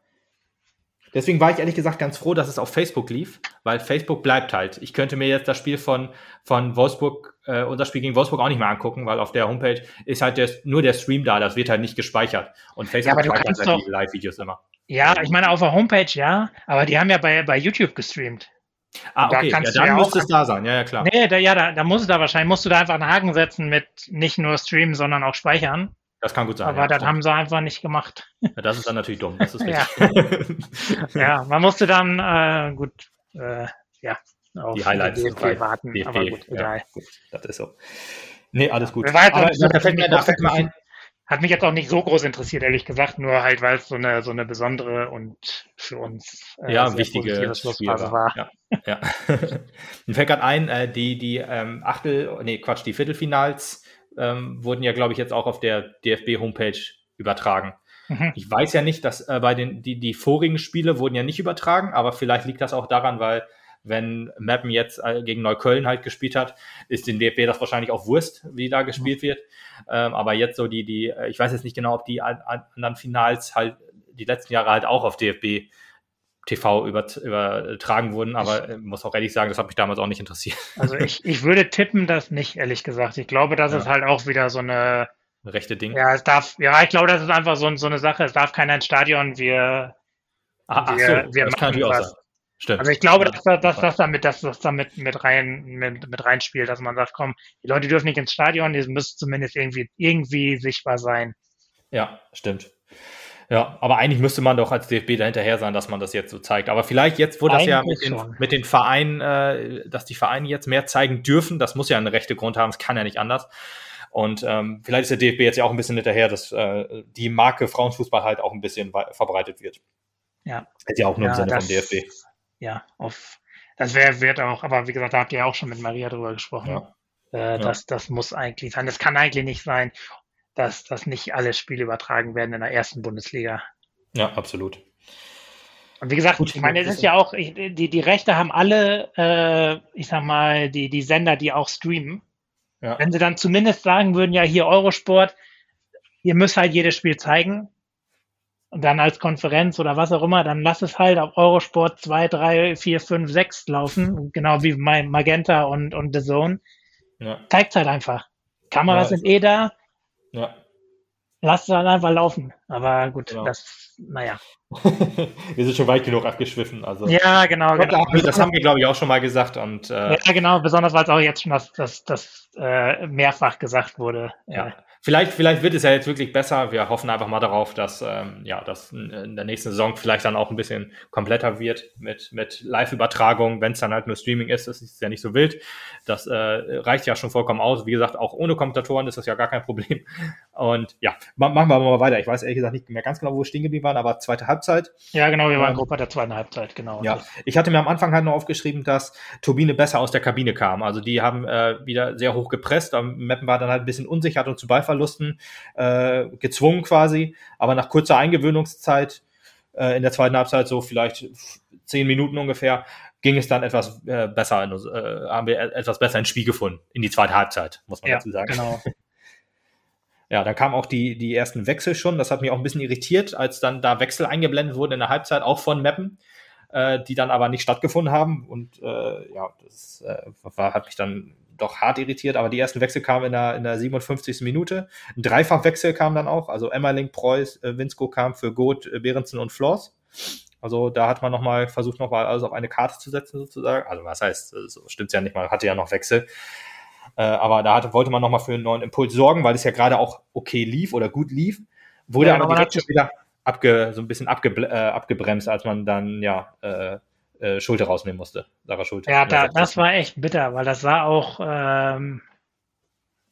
Deswegen war ich ehrlich gesagt ganz froh, dass es auf Facebook lief, weil Facebook bleibt halt. Ich könnte mir jetzt das Spiel von, von Wolfsburg, äh, unser Spiel gegen Wolfsburg auch nicht mehr angucken, weil auf der Homepage ist halt der, nur der Stream da, das wird halt nicht gespeichert. Und Facebook ja, speichert halt die Live-Videos immer. Ja, ich meine auf der Homepage ja, aber die haben ja bei, bei YouTube gestreamt. Ah, okay, da ja, dann ja müsste es da sein, ja, ja, klar. Nee, da, ja, da, da muss es da wahrscheinlich, musst du da einfach einen Haken setzen mit nicht nur streamen, sondern auch speichern. Das kann gut sein. Aber ja, das haben sie einfach nicht gemacht. Ja, das ist dann natürlich dumm. Das ist ja. ja, man musste dann äh, gut, äh, ja, auf die Highlights DFB warten. DFB, aber gut, egal. Gut, das ist so. Nee, alles gut. Aber, da fällt mir, da fällt mir ein, hat mich jetzt auch nicht so groß interessiert, ehrlich gesagt, nur halt, weil es so eine, so eine besondere und für uns äh, ja, wichtige Schlussphase war. Ja, ja. Mir fällt gerade ein, äh, die, die ähm, Achtel, nee, Quatsch, die Viertelfinals ähm, wurden ja, glaube ich, jetzt auch auf der DFB-Homepage übertragen. Mhm. Ich weiß ja nicht, dass äh, bei den, die, die vorigen Spiele wurden ja nicht übertragen, aber vielleicht liegt das auch daran, weil wenn Mappen jetzt äh, gegen Neukölln halt gespielt hat, ist den DFB das wahrscheinlich auch Wurst, wie da gespielt wird. Ähm, aber jetzt so die, die, äh, ich weiß jetzt nicht genau, ob die anderen Finals halt die letzten Jahre halt auch auf DFB TV übertragen wurden, aber ich muss auch ehrlich sagen, das hat mich damals auch nicht interessiert. Also ich, ich würde tippen, das nicht, ehrlich gesagt. Ich glaube, das ja. ist halt auch wieder so eine rechte Ding. Ja, es darf, ja, ich glaube, das ist einfach so, so eine Sache. Es darf keiner ins Stadion. Wir, ah, wir, so, wir das machen was. Stimmt. Also ich glaube, dass, dass, dass damit, dass das damit mit rein mit, mit reinspielt, dass man sagt, komm, die Leute dürfen nicht ins Stadion, die müssen zumindest irgendwie irgendwie sichtbar sein. Ja, stimmt. Ja, aber eigentlich müsste man doch als DFB dahinterher sein, dass man das jetzt so zeigt. Aber vielleicht jetzt, wo das ja mit den, mit den Vereinen, äh, dass die Vereine jetzt mehr zeigen dürfen, das muss ja eine rechte Grund haben, es kann ja nicht anders. Und ähm, vielleicht ist der DFB jetzt ja auch ein bisschen hinterher, dass äh, die Marke Frauenfußball halt auch ein bisschen verbreitet wird. Ja. Ist ja auch nur ja, im Sinne vom DFB ja, auf, Das wäre, wird auch, aber wie gesagt, da habt ihr ja auch schon mit Maria drüber gesprochen. Ja. Äh, das, das muss eigentlich sein. Das kann eigentlich nicht sein, dass, dass nicht alle Spiele übertragen werden in der ersten Bundesliga. Ja, absolut. Und wie gesagt, Gut, ich meine, es ist- ja auch, ich, die, die Rechte haben alle, äh, ich sag mal, die, die Sender, die auch streamen. Ja. Wenn sie dann zumindest sagen würden, ja, hier Eurosport, ihr müsst halt jedes Spiel zeigen. Und dann als Konferenz oder was auch immer, dann lass es halt auf Eurosport 2, 3, 4, 5, 6 laufen. Genau wie mein Magenta und, und The Zone. Ja. Zeigt halt einfach. Kameras Ja. sind eh da, ja. lasst es halt einfach laufen. Aber gut, Genau. das, naja. Wir sind schon weit genug abgeschwiffen. Also. Ja, genau, genau. Das haben wir, glaube ich, auch schon mal gesagt. Und äh, Ja, genau, besonders weil es auch jetzt schon das, das, das äh, mehrfach gesagt wurde. Ja. Vielleicht, vielleicht wird es ja jetzt wirklich besser. Wir hoffen einfach mal darauf, dass ähm, ja, das in der nächsten Saison vielleicht dann auch ein bisschen kompletter wird mit, mit Live-Übertragung. Wenn es dann halt nur Streaming ist, das ist ja nicht so wild. Das äh, reicht ja schon vollkommen aus. Wie gesagt, auch ohne Kommentatoren ist das ja gar kein Problem. Und ja, ma- machen wir mal weiter. Ich weiß ehrlich gesagt nicht mehr ganz genau, wo wir stehen geblieben waren, aber zweite Halbzeit. ja, genau, wir waren Ähm, Gruppe der zweiten Halbzeit, genau. Ja, ich hatte mir am Anfang halt noch aufgeschrieben, dass Turbine besser aus der Kabine kam. Also die haben äh, wieder sehr hoch gepresst. Am Meppen war dann halt ein bisschen unsicher, hat uns zu Ballverlusten äh, gezwungen quasi. Aber nach kurzer Eingewöhnungszeit äh, in der zweiten Halbzeit, so vielleicht zehn Minuten ungefähr, ging es dann etwas äh, besser, in, äh, haben wir etwas besser ins Spiel gefunden in die zweite Halbzeit, muss man Ja, dazu sagen. genau. Ja, dann kamen auch die, die ersten Wechsel schon. Das hat mich auch ein bisschen irritiert, als dann da Wechsel eingeblendet wurden in der Halbzeit, auch von Meppen, äh, die dann aber nicht stattgefunden haben. Und äh, ja, das äh, war, hat mich dann doch hart irritiert. Aber die ersten Wechsel kamen in der, in der 57. Minute. Ein Dreifachwechsel kam dann auch. Also Emmerling, Preuß, äh, Winsko kam für Goth, äh, Behrensen und Floss. Also da hat man nochmal versucht, nochmal alles auf eine Karte zu setzen, sozusagen. Also was heißt, äh, so stimmt's ja nicht, man hatte ja noch Wechsel. Äh, aber da hatte, wollte man nochmal für einen neuen Impuls sorgen, weil es ja gerade auch okay lief oder gut lief. Wurde Ja, aber direkt schon wieder abge, so ein bisschen abgeble äh, abgebremst, als man dann ja äh, äh, Schulte rausnehmen musste. Sarah Schulte. Ja, da, 60. das war echt bitter, weil das sah auch ähm,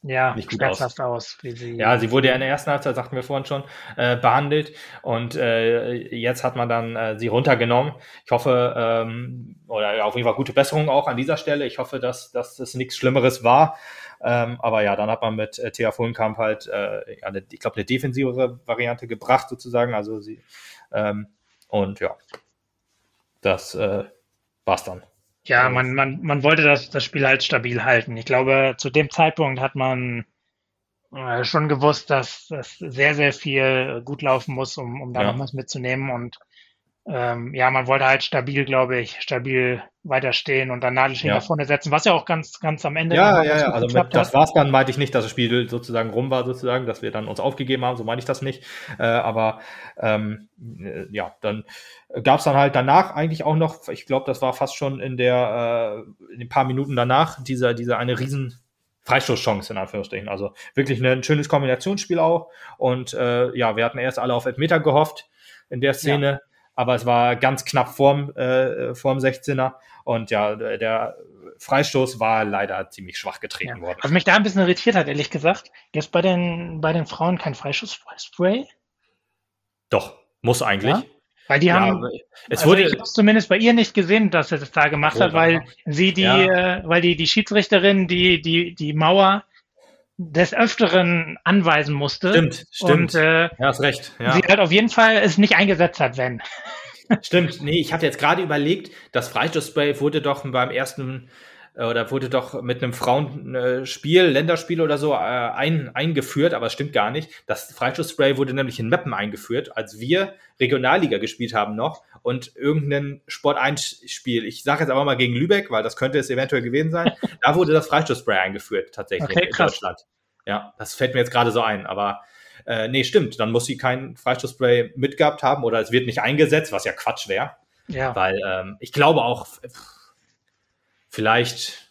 ja, Nicht gut aus. wie sie, Ja, sie wurde ja in der ersten Halbzeit, sagten wir vorhin schon, äh, behandelt und äh, jetzt hat man dann äh, sie runtergenommen. Ich hoffe, ähm, oder ja, auf jeden Fall gute Besserung auch an dieser Stelle. Ich hoffe, dass, dass das nichts Schlimmeres war. Ähm, aber ja, dann hat man mit äh, Thea Fullenkamp halt, äh, eine, ich glaube, eine defensivere Variante gebracht sozusagen. Also sie ähm, und ja, das äh, war's dann. Ja, man, man, man wollte das, das Spiel halt stabil halten. Ich glaube, zu dem Zeitpunkt hat man äh, schon gewusst, dass das sehr, sehr viel gut laufen muss, um, um da Ja. noch was mitzunehmen. Und ähm, ja, man wollte halt stabil, glaube ich, stabil weiterstehen und dann Nadelstehen Ja. nach vorne setzen, was ja auch ganz, ganz am Ende Ja, ja, ja. Also mit, das war's dann, meinte ich nicht, dass das Spiel sozusagen rum war, sozusagen, dass wir dann uns aufgegeben haben, so meine ich das nicht. Äh, aber ähm, äh, ja, dann gab's dann halt danach eigentlich auch noch, ich glaube, das war fast schon in der äh, in den paar Minuten danach, dieser, dieser eine riesen Freistoßchance in Anführungsstrichen. Also wirklich ein schönes Kombinationsspiel auch. Und äh, ja, wir hatten erst alle auf Elfmeter gehofft in der Szene, aber es war ganz knapp vorm, äh, vorm 16er. Und ja, der Freistoß war leider ziemlich schwach getreten Ja. worden. Was mich da ein bisschen irritiert hat, ehrlich gesagt, jetzt bei den, bei den Frauen kein Freischussspray, Doch, muss eigentlich. Ja? weil die Ja, haben, es also wurde, ich habe zumindest bei ihr nicht gesehen, dass sie das da gemacht Obwohl, hat, weil ja. sie die, äh, weil die, die Schiedsrichterin die, die, die Mauer des Öfteren anweisen musste. stimmt, stimmt. Und äh, ja, hast recht. Ja. sie halt auf jeden Fall es nicht eingesetzt hat, wenn. Stimmt, nee, ich hatte jetzt gerade überlegt, das Freistoßspray wurde doch beim ersten oder wurde doch mit einem Frauenspiel, Länderspiel oder so äh, ein, eingeführt, aber es stimmt gar nicht. Das Freistoßspray wurde nämlich in Meppen eingeführt, als wir Regionalliga gespielt haben noch und irgendein Sport 1 Spiel, ich sage jetzt aber mal gegen Lübeck, weil das könnte es eventuell gewesen sein, da wurde das Freistoßspray eingeführt tatsächlich Okay, in krass. Deutschland. Ja, das fällt mir jetzt gerade so ein, aber äh, nee, stimmt, dann muss sie kein Freistoßspray mitgehabt haben oder es wird nicht eingesetzt, was ja Quatsch wäre. Ja. Weil ähm, ich glaube auch, f- vielleicht.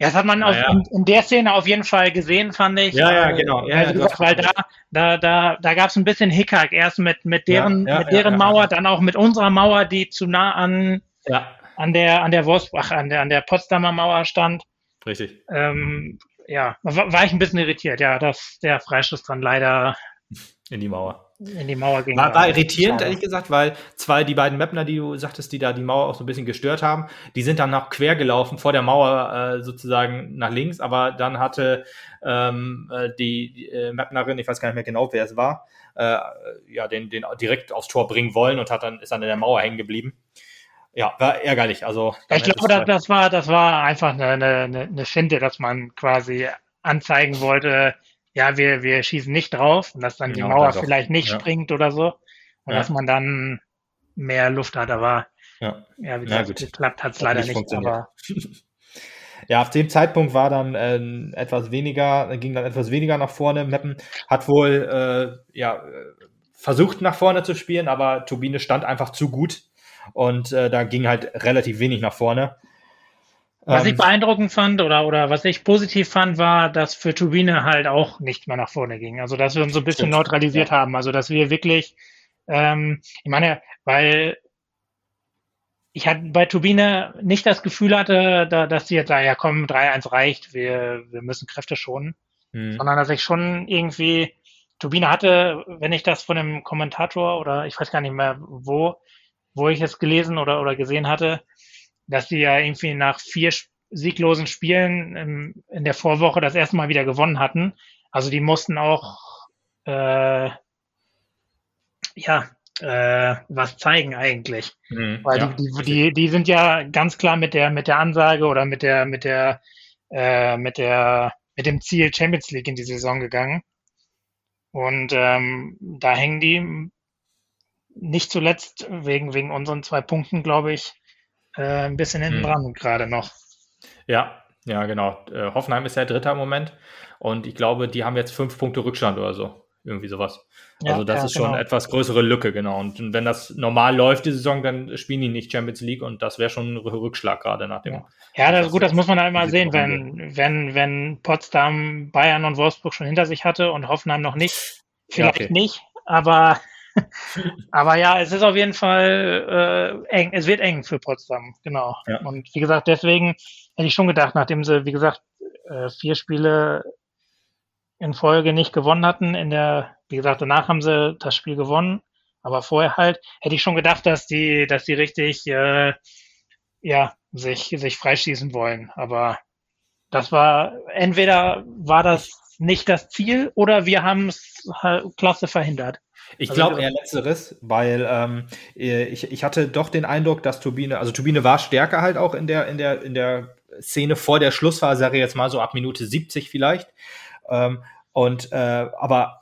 Ja, das hat man auf, Naja. in, in der Szene auf jeden Fall gesehen, fand ich. Ja, ja, Äh, genau. Ja, weil, ja, gesagt, hast weil da, da, da, da gab es ein bisschen Hickhack. Erst mit, mit deren, Ja, ja, mit ja, deren ja, Mauer, ja. dann auch mit unserer Mauer, die zu nah an, Ja, an der, an der Wolfsburg, ach, an der, an der Potsdamer Mauer stand. richtig. Ähm, ja, war, war ich ein bisschen irritiert, ja, dass der Freistoß dann leider In die Mauer. In die Mauer ging. War, war irritierend, ehrlich gesagt, weil zwei, die beiden Mapner, die du sagtest, die da die Mauer auch so ein bisschen gestört haben, die sind dann noch quer gelaufen vor der Mauer äh, sozusagen nach links, aber dann hatte ähm, äh, die, die äh, Mapnerin, ich weiß gar nicht mehr genau, wer es war, äh, ja, den, den direkt aufs Tor bringen wollen und hat dann, ist dann in der Mauer hängen geblieben. Ja, war ärgerlich. Also, ich glaube, das, das, war, das war einfach eine, eine, eine Finte, dass man quasi anzeigen wollte, ja, wir, wir schießen nicht drauf und dass dann genau, die Mauer vielleicht nicht ja. springt oder so und ja. dass man dann mehr Luft hat, aber ja, ja wie gesagt, geklappt hat es leider nicht, nicht aber Ja, auf dem Zeitpunkt war dann äh, etwas weniger, ging dann etwas weniger nach vorne. Meppen hat wohl äh, ja, versucht nach vorne zu spielen, aber Turbine stand einfach zu gut und äh, da ging halt relativ wenig nach vorne. Was ich ähm, beeindruckend fand oder, oder was ich positiv fand, war, dass für Turbine halt auch nicht mehr nach vorne ging. Also, dass wir uns so ein bisschen Stimmt. neutralisiert ja. haben. Also, dass wir wirklich, ähm, ich meine, weil ich hatte bei Turbine nicht das Gefühl hatte, da, dass die jetzt sagen, ja komm, 3-1 reicht, wir, wir müssen Kräfte schonen. Mhm. Sondern dass ich schon irgendwie, Turbine hatte, wenn ich das von einem Kommentator oder ich weiß gar nicht mehr wo, wo ich es gelesen oder, oder gesehen hatte, dass die ja irgendwie nach vier sieglosen Spielen in, in der Vorwoche das erste Mal wieder gewonnen hatten. Also die mussten auch äh, ja äh, was zeigen eigentlich. Mhm, Weil ja. die, die, die, die sind ja ganz klar mit der mit der Ansage oder mit der mit der äh, mit der mit dem Ziel Champions League in die Saison gegangen. Und ähm, da hängen die nicht zuletzt wegen wegen unseren zwei Punkten, glaube ich, äh, ein bisschen hinten hm. dran hm. gerade noch. Ja, ja, genau. Äh, Hoffenheim ist ja Dritter im Moment und ich glaube, die haben jetzt fünf Punkte Rückstand oder so. Irgendwie sowas. Ja, also das ja, ist schon genau. eine etwas größere Lücke, genau. Und wenn das normal läuft, die Saison, dann spielen die nicht Champions League und das wäre schon ein Rückschlag gerade nach dem. Ja, ja das, gut, das muss man halt mal sehen, wenn, wenn, wenn Potsdam, Bayern und Wolfsburg schon hinter sich hatte und Hoffenheim noch nicht. Vielleicht okay. nicht, aber Aber ja, es ist auf jeden Fall äh, eng. Es wird eng für Potsdam, genau. Ja. Und wie gesagt, deswegen hätte ich schon gedacht, nachdem sie, wie gesagt, äh, vier Spiele in Folge nicht gewonnen hatten, in der, wie gesagt, danach haben sie das Spiel gewonnen, aber vorher halt, hätte ich schon gedacht, dass die, dass die richtig, äh, ja, sich, sich freischießen wollen. Aber das war, entweder war das nicht das Ziel oder wir haben es halt klasse verhindert. Ich also glaube eher letzteres, weil ähm, äh, ich, ich hatte doch den Eindruck, dass Turbine, also Turbine war stärker halt auch in der, in der, in der Szene vor der Schlussphase, sage ich jetzt mal so ab Minute 70 vielleicht. Ähm, und äh, aber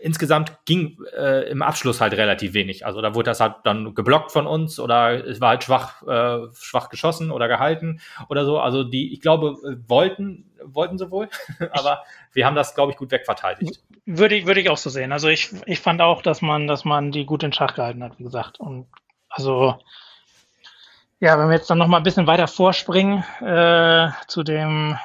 insgesamt ging äh, im Abschluss halt relativ wenig. Also da wurde das halt dann geblockt von uns oder es war halt schwach, äh, schwach geschossen oder gehalten oder so. Also die, ich glaube, wollten, wollten sie wohl, aber wir haben das, glaube ich, gut wegverteidigt. Würde ich, würde ich auch so sehen. Also ich, ich fand auch, dass man, dass man die gut in Schach gehalten hat, wie gesagt. Und also ja, wenn wir jetzt dann noch mal ein bisschen weiter vorspringen äh, zu dem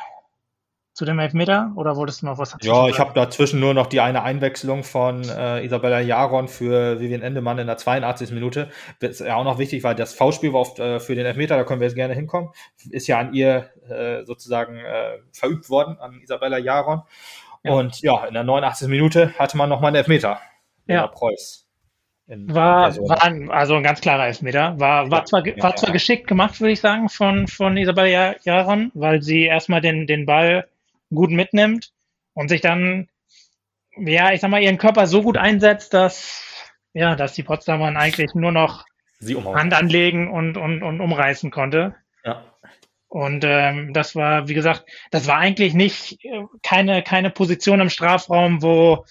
zu dem Elfmeter oder wolltest du noch was dazu Ja, ich habe dazwischen nur noch die eine Einwechslung von äh, Isabella Jaron für Vivian Endemann in der 82. Minute. Das ist ja auch noch wichtig, weil das V-Spiel war oft äh, für den Elfmeter, da können wir jetzt gerne hinkommen. Ist ja an ihr äh, sozusagen äh, verübt worden, an Isabella Jaron. Ja. Und ja, in der 89. Minute hatte man nochmal einen Elfmeter. Ja. Preuß. War, war ein, also ein ganz klarer Elfmeter. War, war zwar, war zwar geschickt gemacht, würde ich sagen, von, von Isabella Jaron, weil sie erstmal den, den Ball gut mitnimmt und sich dann, ja, ich sag mal, ihren Körper so gut einsetzt, dass, ja, dass die Potsdamern eigentlich nur noch Hand anlegen und, und, und umreißen konnte. Ja. Und ähm, das war, wie gesagt, das war eigentlich nicht äh, keine, keine Position im Strafraum, wo,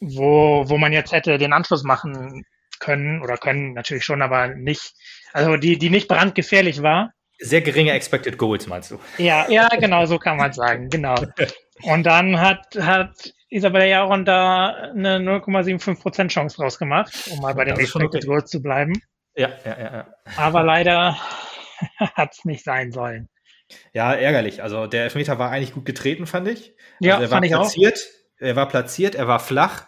wo, wo man jetzt hätte den Anschluss machen können oder können natürlich schon, aber nicht, also die, die nicht brandgefährlich war. Sehr geringe Expected Goals, meinst du? Ja, ja, genau, so kann man sagen, genau. Und dann hat, hat Isabella Jaron da eine 0,75% Chance draus gemacht, um mal bei den Expected okay. Goals zu bleiben. Ja, ja, ja. ja. Aber leider hat es nicht sein sollen. Ja, ärgerlich. Also der Elfmeter war eigentlich gut getreten, fand ich. Ja, also fand ich platziert, auch. Er war platziert, er war flach,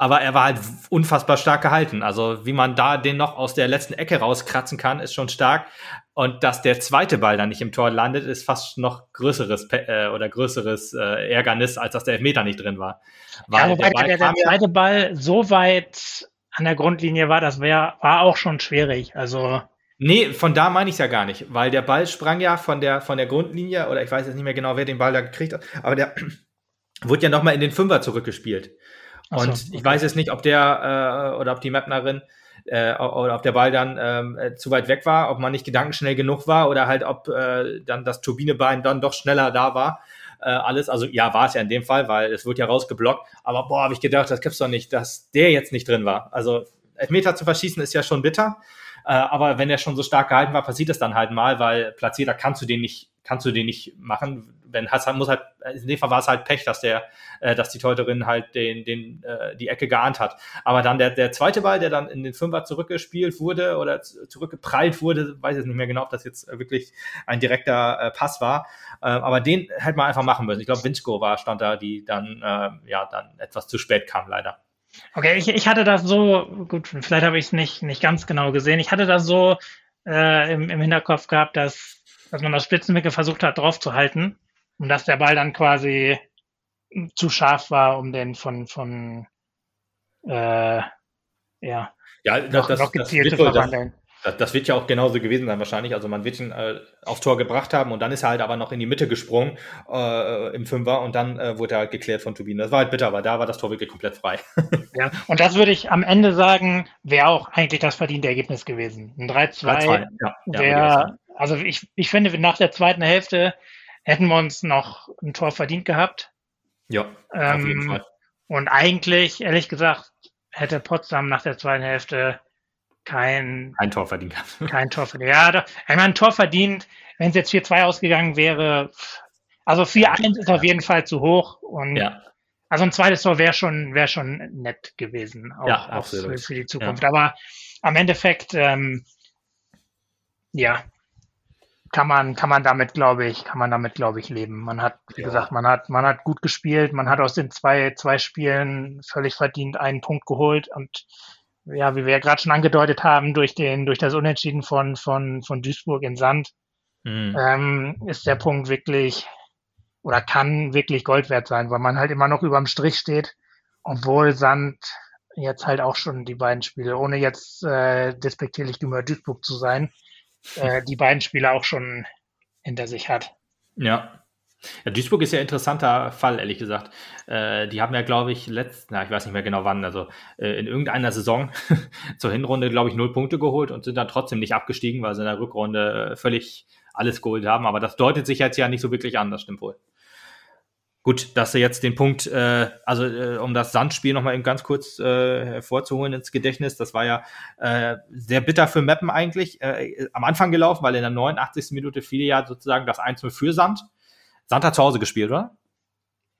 aber er war halt unfassbar stark gehalten. Also wie man da den noch aus der letzten Ecke rauskratzen kann, ist schon stark. Und dass der zweite Ball dann nicht im Tor landet, ist fast noch größeres äh, oder größeres äh, Ärgernis, als dass der Elfmeter nicht drin war. Weil ja, der, der, der zweite Ball so weit an der Grundlinie war, das wär, war auch schon schwierig. Also Nee, von da meine ich es ja gar nicht, weil der Ball sprang ja von der, von der Grundlinie, oder ich weiß jetzt nicht mehr genau, wer den Ball da gekriegt hat, aber der wurde ja nochmal in den Fünfer zurückgespielt. So, und ich okay. weiß jetzt nicht, ob der äh, oder ob die Mapnerin äh, oder ob der Ball dann ähm, äh, zu weit weg war, ob man nicht gedankenschnell genug war oder halt ob äh, dann das Turbinebein dann doch schneller da war. Äh, alles, also ja, war es ja in dem Fall, weil es wird ja rausgeblockt. Aber boah, habe ich gedacht, das gibt's doch nicht, dass der jetzt nicht drin war. Also Elfmeter zu verschießen ist ja schon bitter. Äh, aber wenn er schon so stark gehalten war, passiert es dann halt mal, weil Platzierter kannst du den nicht, kannst du den nicht machen wenn Hassan muss halt, in dem Fall war es halt Pech, dass der, äh, dass die Teuterin halt den, den, äh, die Ecke geahnt hat. Aber dann der, der zweite Ball, der dann in den Fünfer zurückgespielt wurde oder zurückgeprallt wurde, weiß ich nicht mehr genau, ob das jetzt wirklich ein direkter äh, Pass war. Äh, aber den hätte man einfach machen müssen. Ich glaube, Winsko war, stand da, die dann, äh, ja, dann etwas zu spät kam, leider. Okay, ich, ich hatte das so, gut, vielleicht habe ich es nicht, nicht ganz genau gesehen. Ich hatte das so äh, im, im Hinterkopf gehabt, dass, dass man das Spitzenwinkel versucht hat, drauf zu halten und dass der Ball dann quasi zu scharf war, um den von, von äh, ja, ja noch, das, noch gezielt zu verwandeln. Das, das, wird ja auch genauso gewesen sein wahrscheinlich. Also man wird ihn äh, aufs Tor gebracht haben und dann ist er halt aber noch in die Mitte gesprungen äh, im Fünfer und dann äh, wurde er halt geklärt von Turbine. Das war halt bitter, aber da war das Tor wirklich komplett frei. ja, und das würde ich am Ende sagen, wäre auch eigentlich das verdiente Ergebnis gewesen. Ein 3-2 ja, ja, also ich, ich finde, nach der zweiten Hälfte hätten wir uns noch ein Tor verdient gehabt. Ja, ähm, auf jeden ähm, Fall. Und eigentlich, ehrlich gesagt, hätte Potsdam nach der zweiten Hälfte kein, kein Tor verdient gehabt. Kein Tor verdient. Ja, doch, meine, ein Tor verdient, wenn es jetzt 4-2 ausgegangen wäre. Also 4-1 ist auf jeden Fall zu hoch. Und ja. Also ein zweites Tor wäre schon, wäre schon nett gewesen, auch, ja, auch für, für, die Zukunft. Ja. Aber am Endeffekt, ähm, ja, kann man, kann man damit, glaube ich, kann man damit, glaube ich, leben. Man hat, wie ja. gesagt, man hat, man hat gut gespielt, man hat aus den zwei, zwei Spielen völlig verdient einen Punkt geholt und ja, wie wir ja gerade schon angedeutet haben, durch den, durch das Unentschieden von, von, von Duisburg in Sand, mhm. ähm, ist der Punkt wirklich oder kann wirklich Gold wert sein, weil man halt immer noch überm Strich steht, obwohl Sand jetzt halt auch schon die beiden Spiele, ohne jetzt äh, despektierlich gegenüber Duisburg zu sein, äh, die beiden Spiele auch schon hinter sich hat. Ja. Ja, Duisburg ist ja ein interessanter Fall, ehrlich gesagt. Äh, die haben ja, glaube ich, letzt, na, ich weiß nicht mehr genau wann, also äh, in irgendeiner Saison zur Hinrunde, glaube ich, null Punkte geholt und sind dann trotzdem nicht abgestiegen, weil sie in der Rückrunde äh, völlig alles geholt haben. Aber das deutet sich jetzt ja nicht so wirklich an, das stimmt wohl. Gut, dass sie jetzt den Punkt, äh, also äh, um das Sandspiel nochmal eben ganz kurz äh, hervorzuholen ins Gedächtnis, das war ja äh, sehr bitter für Meppen eigentlich äh, am Anfang gelaufen, weil in der 89. Minute fiel ja sozusagen das 1-0 für Sand. Sand hat zu Hause gespielt, oder?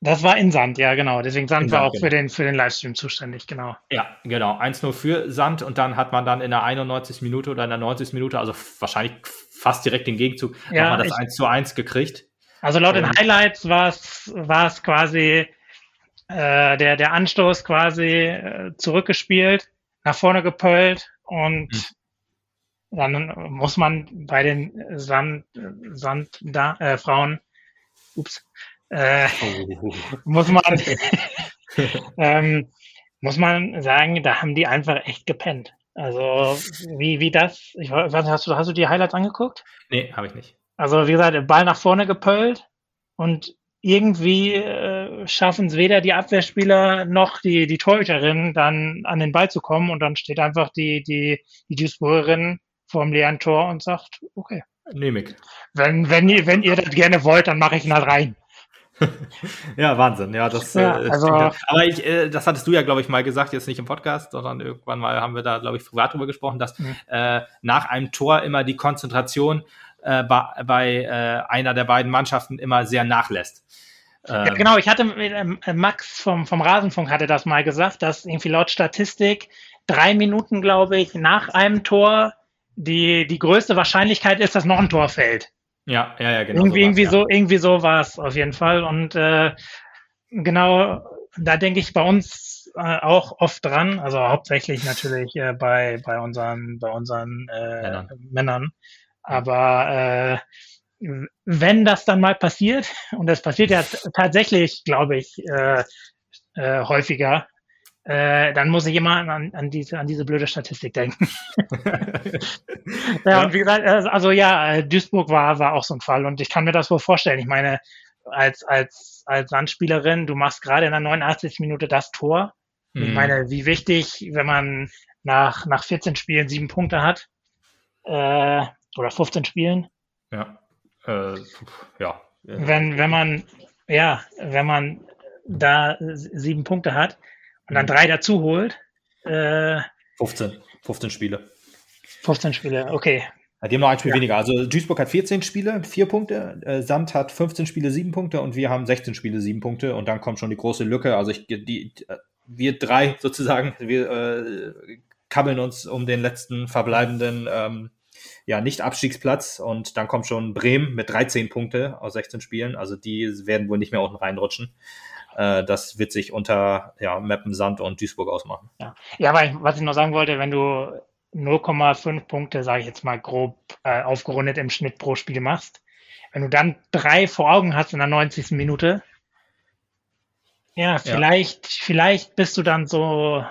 Das war in Sand, ja, genau. Deswegen Sand, Sand war auch genau. für, den, für den Livestream zuständig, genau. Ja, genau. 1-0 für Sand und dann hat man dann in der 91. Minute oder in der 90. Minute, also wahrscheinlich fast direkt den Gegenzug, ja, nochmal das 1 zu 1 gekriegt. Also laut den Highlights war es quasi äh, der, der Anstoß quasi äh, zurückgespielt, nach vorne gepölt und hm. dann muss man bei den Sand, Sand da, äh, Frauen, ups, äh, oh. muss man ähm, muss man sagen, da haben die einfach echt gepennt. Also wie, wie das, ich weiß hast du, hast du die Highlights angeguckt? Nee, habe ich nicht. Also wie gesagt, Ball nach vorne gepölt und irgendwie äh, schaffen es weder die Abwehrspieler noch die, die Torhüterin dann an den Ball zu kommen und dann steht einfach die, die, die Duisburgerin vorm leeren Tor und sagt, okay. Nehme ich. Wenn, wenn, ihr, wenn ihr das gerne wollt, dann mache ich ihn halt rein. ja, Wahnsinn. Ja, das. Ja, äh, also, aber ich, äh, das hattest du ja, glaube ich, mal gesagt, jetzt nicht im Podcast, sondern irgendwann mal haben wir da, glaube ich, privat drüber gesprochen, dass mhm. äh, nach einem Tor immer die Konzentration äh, bei, bei äh, einer der beiden Mannschaften immer sehr nachlässt. Ja, ähm, genau, ich hatte äh, Max vom, vom Rasenfunk hatte das mal gesagt, dass irgendwie laut Statistik drei Minuten, glaube ich, nach einem Tor die, die größte Wahrscheinlichkeit ist, dass noch ein Tor fällt. Ja, ja, ja, genau. Irgendwie, irgendwie, ja. so, irgendwie so war es auf jeden Fall. Und äh, genau, da denke ich bei uns äh, auch oft dran, also hauptsächlich natürlich äh, bei, bei unseren, bei unseren äh, Männern. Männern. Aber äh, wenn das dann mal passiert, und das passiert ja tatsächlich, glaube ich, äh, äh, häufiger, äh, dann muss ich immer an, an, diese, an diese blöde Statistik denken. ja, und wie gesagt, äh, also ja, Duisburg war, war auch so ein Fall und ich kann mir das wohl vorstellen. Ich meine, als, als, als Sandspielerin, du machst gerade in der 89. Minute das Tor. Mhm. Ich meine, wie wichtig, wenn man nach, nach 14 Spielen sieben Punkte hat, äh, oder 15 Spielen. Ja. Äh, ja. Wenn, wenn man, ja, wenn man da sieben Punkte hat, und dann mhm. drei dazu holt. Äh, 15, 15 Spiele. 15 Spiele, okay. Die haben noch ein Spiel ja. weniger. Also Duisburg hat 14 Spiele, 4 Punkte. Äh, Sand hat 15 Spiele, 7 Punkte und wir haben 16 Spiele, 7 Punkte. Und dann kommt schon die große Lücke. Also ich, die, wir drei sozusagen, wir äh, kabbeln uns um den letzten verbleibenden ähm, ja, Nicht-Abstiegsplatz und dann kommt schon Bremen mit 13 Punkte aus 16 Spielen. Also die werden wohl nicht mehr unten reinrutschen. Äh, das wird sich unter ja, Meppen, Sand und Duisburg ausmachen. Ja, ja aber was ich noch sagen wollte, wenn du 0,5 Punkte, sage ich jetzt mal grob äh, aufgerundet im Schnitt pro Spiel machst, wenn du dann drei vor Augen hast in der 90. Minute, ja, vielleicht, ja. vielleicht bist du dann so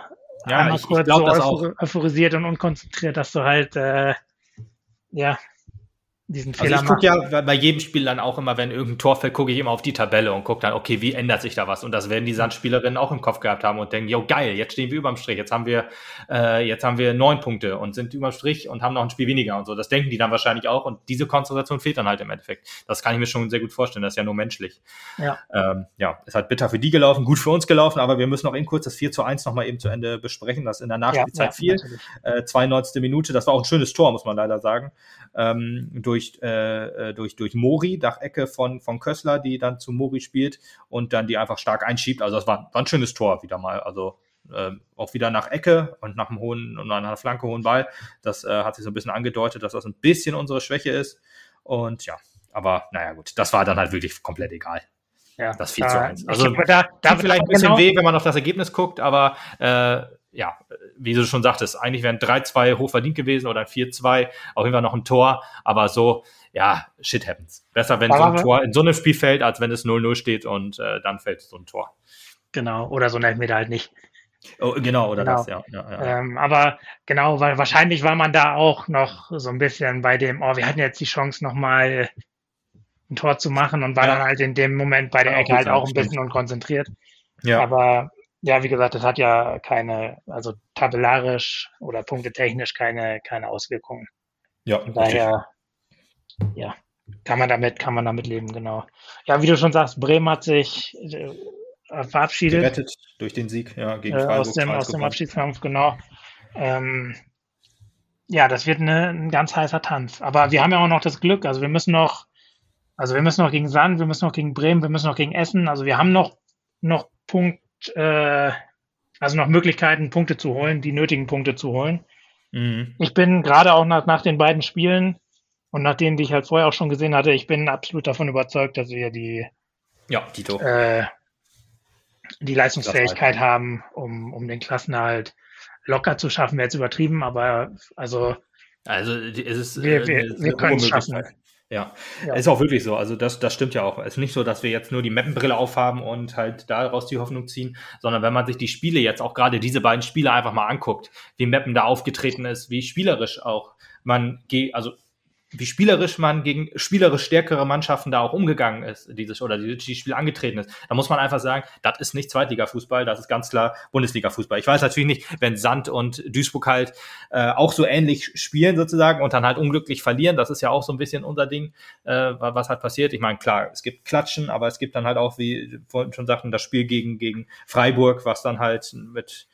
ja, einmal ich, kurz ich glaub, so euphorisiert und unkonzentriert, dass du halt äh, ja diesen also Fehler also ich gucke ja bei jedem Spiel dann auch immer, wenn irgendein Tor fällt, gucke ich immer auf die Tabelle und gucke dann, okay, wie ändert sich da was? Und das werden die Sandspielerinnen auch im Kopf gehabt haben und denken, jo geil, jetzt stehen wir überm Strich, jetzt haben wir, äh, jetzt haben wir neun Punkte und sind überm Strich und haben noch ein Spiel weniger und so. Das denken die dann wahrscheinlich auch und diese Konzentration fehlt dann halt im Endeffekt. Das kann ich mir schon sehr gut vorstellen, das ist ja nur menschlich. Ja, ähm, ja ist halt bitter für die gelaufen, gut für uns gelaufen, aber wir müssen noch eben kurz das 4 zu 1 nochmal eben zu Ende besprechen, das in der Nachspielzeit ja, ja, 4, äh, 92. Minute, das war auch ein schönes Tor, muss man leider sagen, ähm, durch äh, äh, durch, durch Mori, Dachecke von, von Kössler, die dann zu Mori spielt und dann die einfach stark einschiebt. Also das war, war ein schönes Tor wieder mal. Also äh, auch wieder nach Ecke und nach einem hohen und nach einer Flanke hohen Ball. Das äh, hat sich so ein bisschen angedeutet, dass das ein bisschen unsere Schwäche ist. Und ja, aber naja, gut, das war dann halt wirklich komplett egal. Ja, das 4 zu 1. Also da, da vielleicht ein bisschen genau weh, wenn man auf das Ergebnis guckt, aber äh, ja, wie du schon sagtest, eigentlich wären 3-2 hochverdient gewesen oder 4-2, auf jeden Fall noch ein Tor, aber so, ja, shit happens. Besser, wenn aber so ein Tor in so einem Spiel fällt, als wenn es 0-0 steht und äh, dann fällt so ein Tor. Genau, oder so ein Elfmeter halt nicht. Oh, genau, oder genau. das, ja. ja, ja. Ähm, aber genau, weil wahrscheinlich war man da auch noch so ein bisschen bei dem, oh, wir hatten jetzt die Chance nochmal ein Tor zu machen und war ja. dann halt in dem Moment bei der Ecke halt auch ein bisschen unkonzentriert. Ja. Aber ja, wie gesagt, das hat ja keine, also tabellarisch oder punktetechnisch keine, keine Auswirkungen. Ja, Von daher, richtig. ja, kann man damit, kann man damit leben, genau. Ja, wie du schon sagst, Bremen hat sich äh, verabschiedet. Gerettet durch den Sieg, ja, gegen Freiburg. Äh, aus dem, aus dem Abschiedskampf, genau. Ähm, ja, das wird eine, ein ganz heißer Tanz. Aber wir haben ja auch noch das Glück, also wir müssen noch, also wir müssen noch gegen Sand, wir müssen noch gegen Bremen, wir müssen noch gegen Essen, also wir haben noch, noch Punkt, äh, also noch Möglichkeiten, Punkte zu holen, die nötigen Punkte zu holen. Mhm. Ich bin gerade auch nach, nach den beiden Spielen und nach denen, die ich halt vorher auch schon gesehen hatte, ich bin absolut davon überzeugt, dass wir die, ja, Tito. Äh, die Leistungsfähigkeit haben, um, um den Klassenerhalt locker zu schaffen, wäre jetzt übertrieben, aber also, also es ist, wir, wir, wir können es schaffen. Ja. ja, ist auch wirklich so. Also das, das stimmt ja auch. Es ist nicht so, dass wir jetzt nur die Mappenbrille aufhaben und halt daraus die Hoffnung ziehen, sondern wenn man sich die Spiele jetzt auch gerade diese beiden Spiele einfach mal anguckt, wie Mappen da aufgetreten ist, wie spielerisch auch man geht, also wie spielerisch man gegen spielerisch stärkere Mannschaften da auch umgegangen ist, dieses oder die, die Spiel angetreten ist. Da muss man einfach sagen, das ist nicht Zweitliga-Fußball, das ist ganz klar Bundesliga-Fußball. Ich weiß natürlich nicht, wenn Sand und Duisburg halt äh, auch so ähnlich spielen sozusagen und dann halt unglücklich verlieren, das ist ja auch so ein bisschen unser Ding, äh, was halt passiert. Ich meine, klar, es gibt Klatschen, aber es gibt dann halt auch, wie vorhin schon sagten, das Spiel gegen, gegen Freiburg, was dann halt mit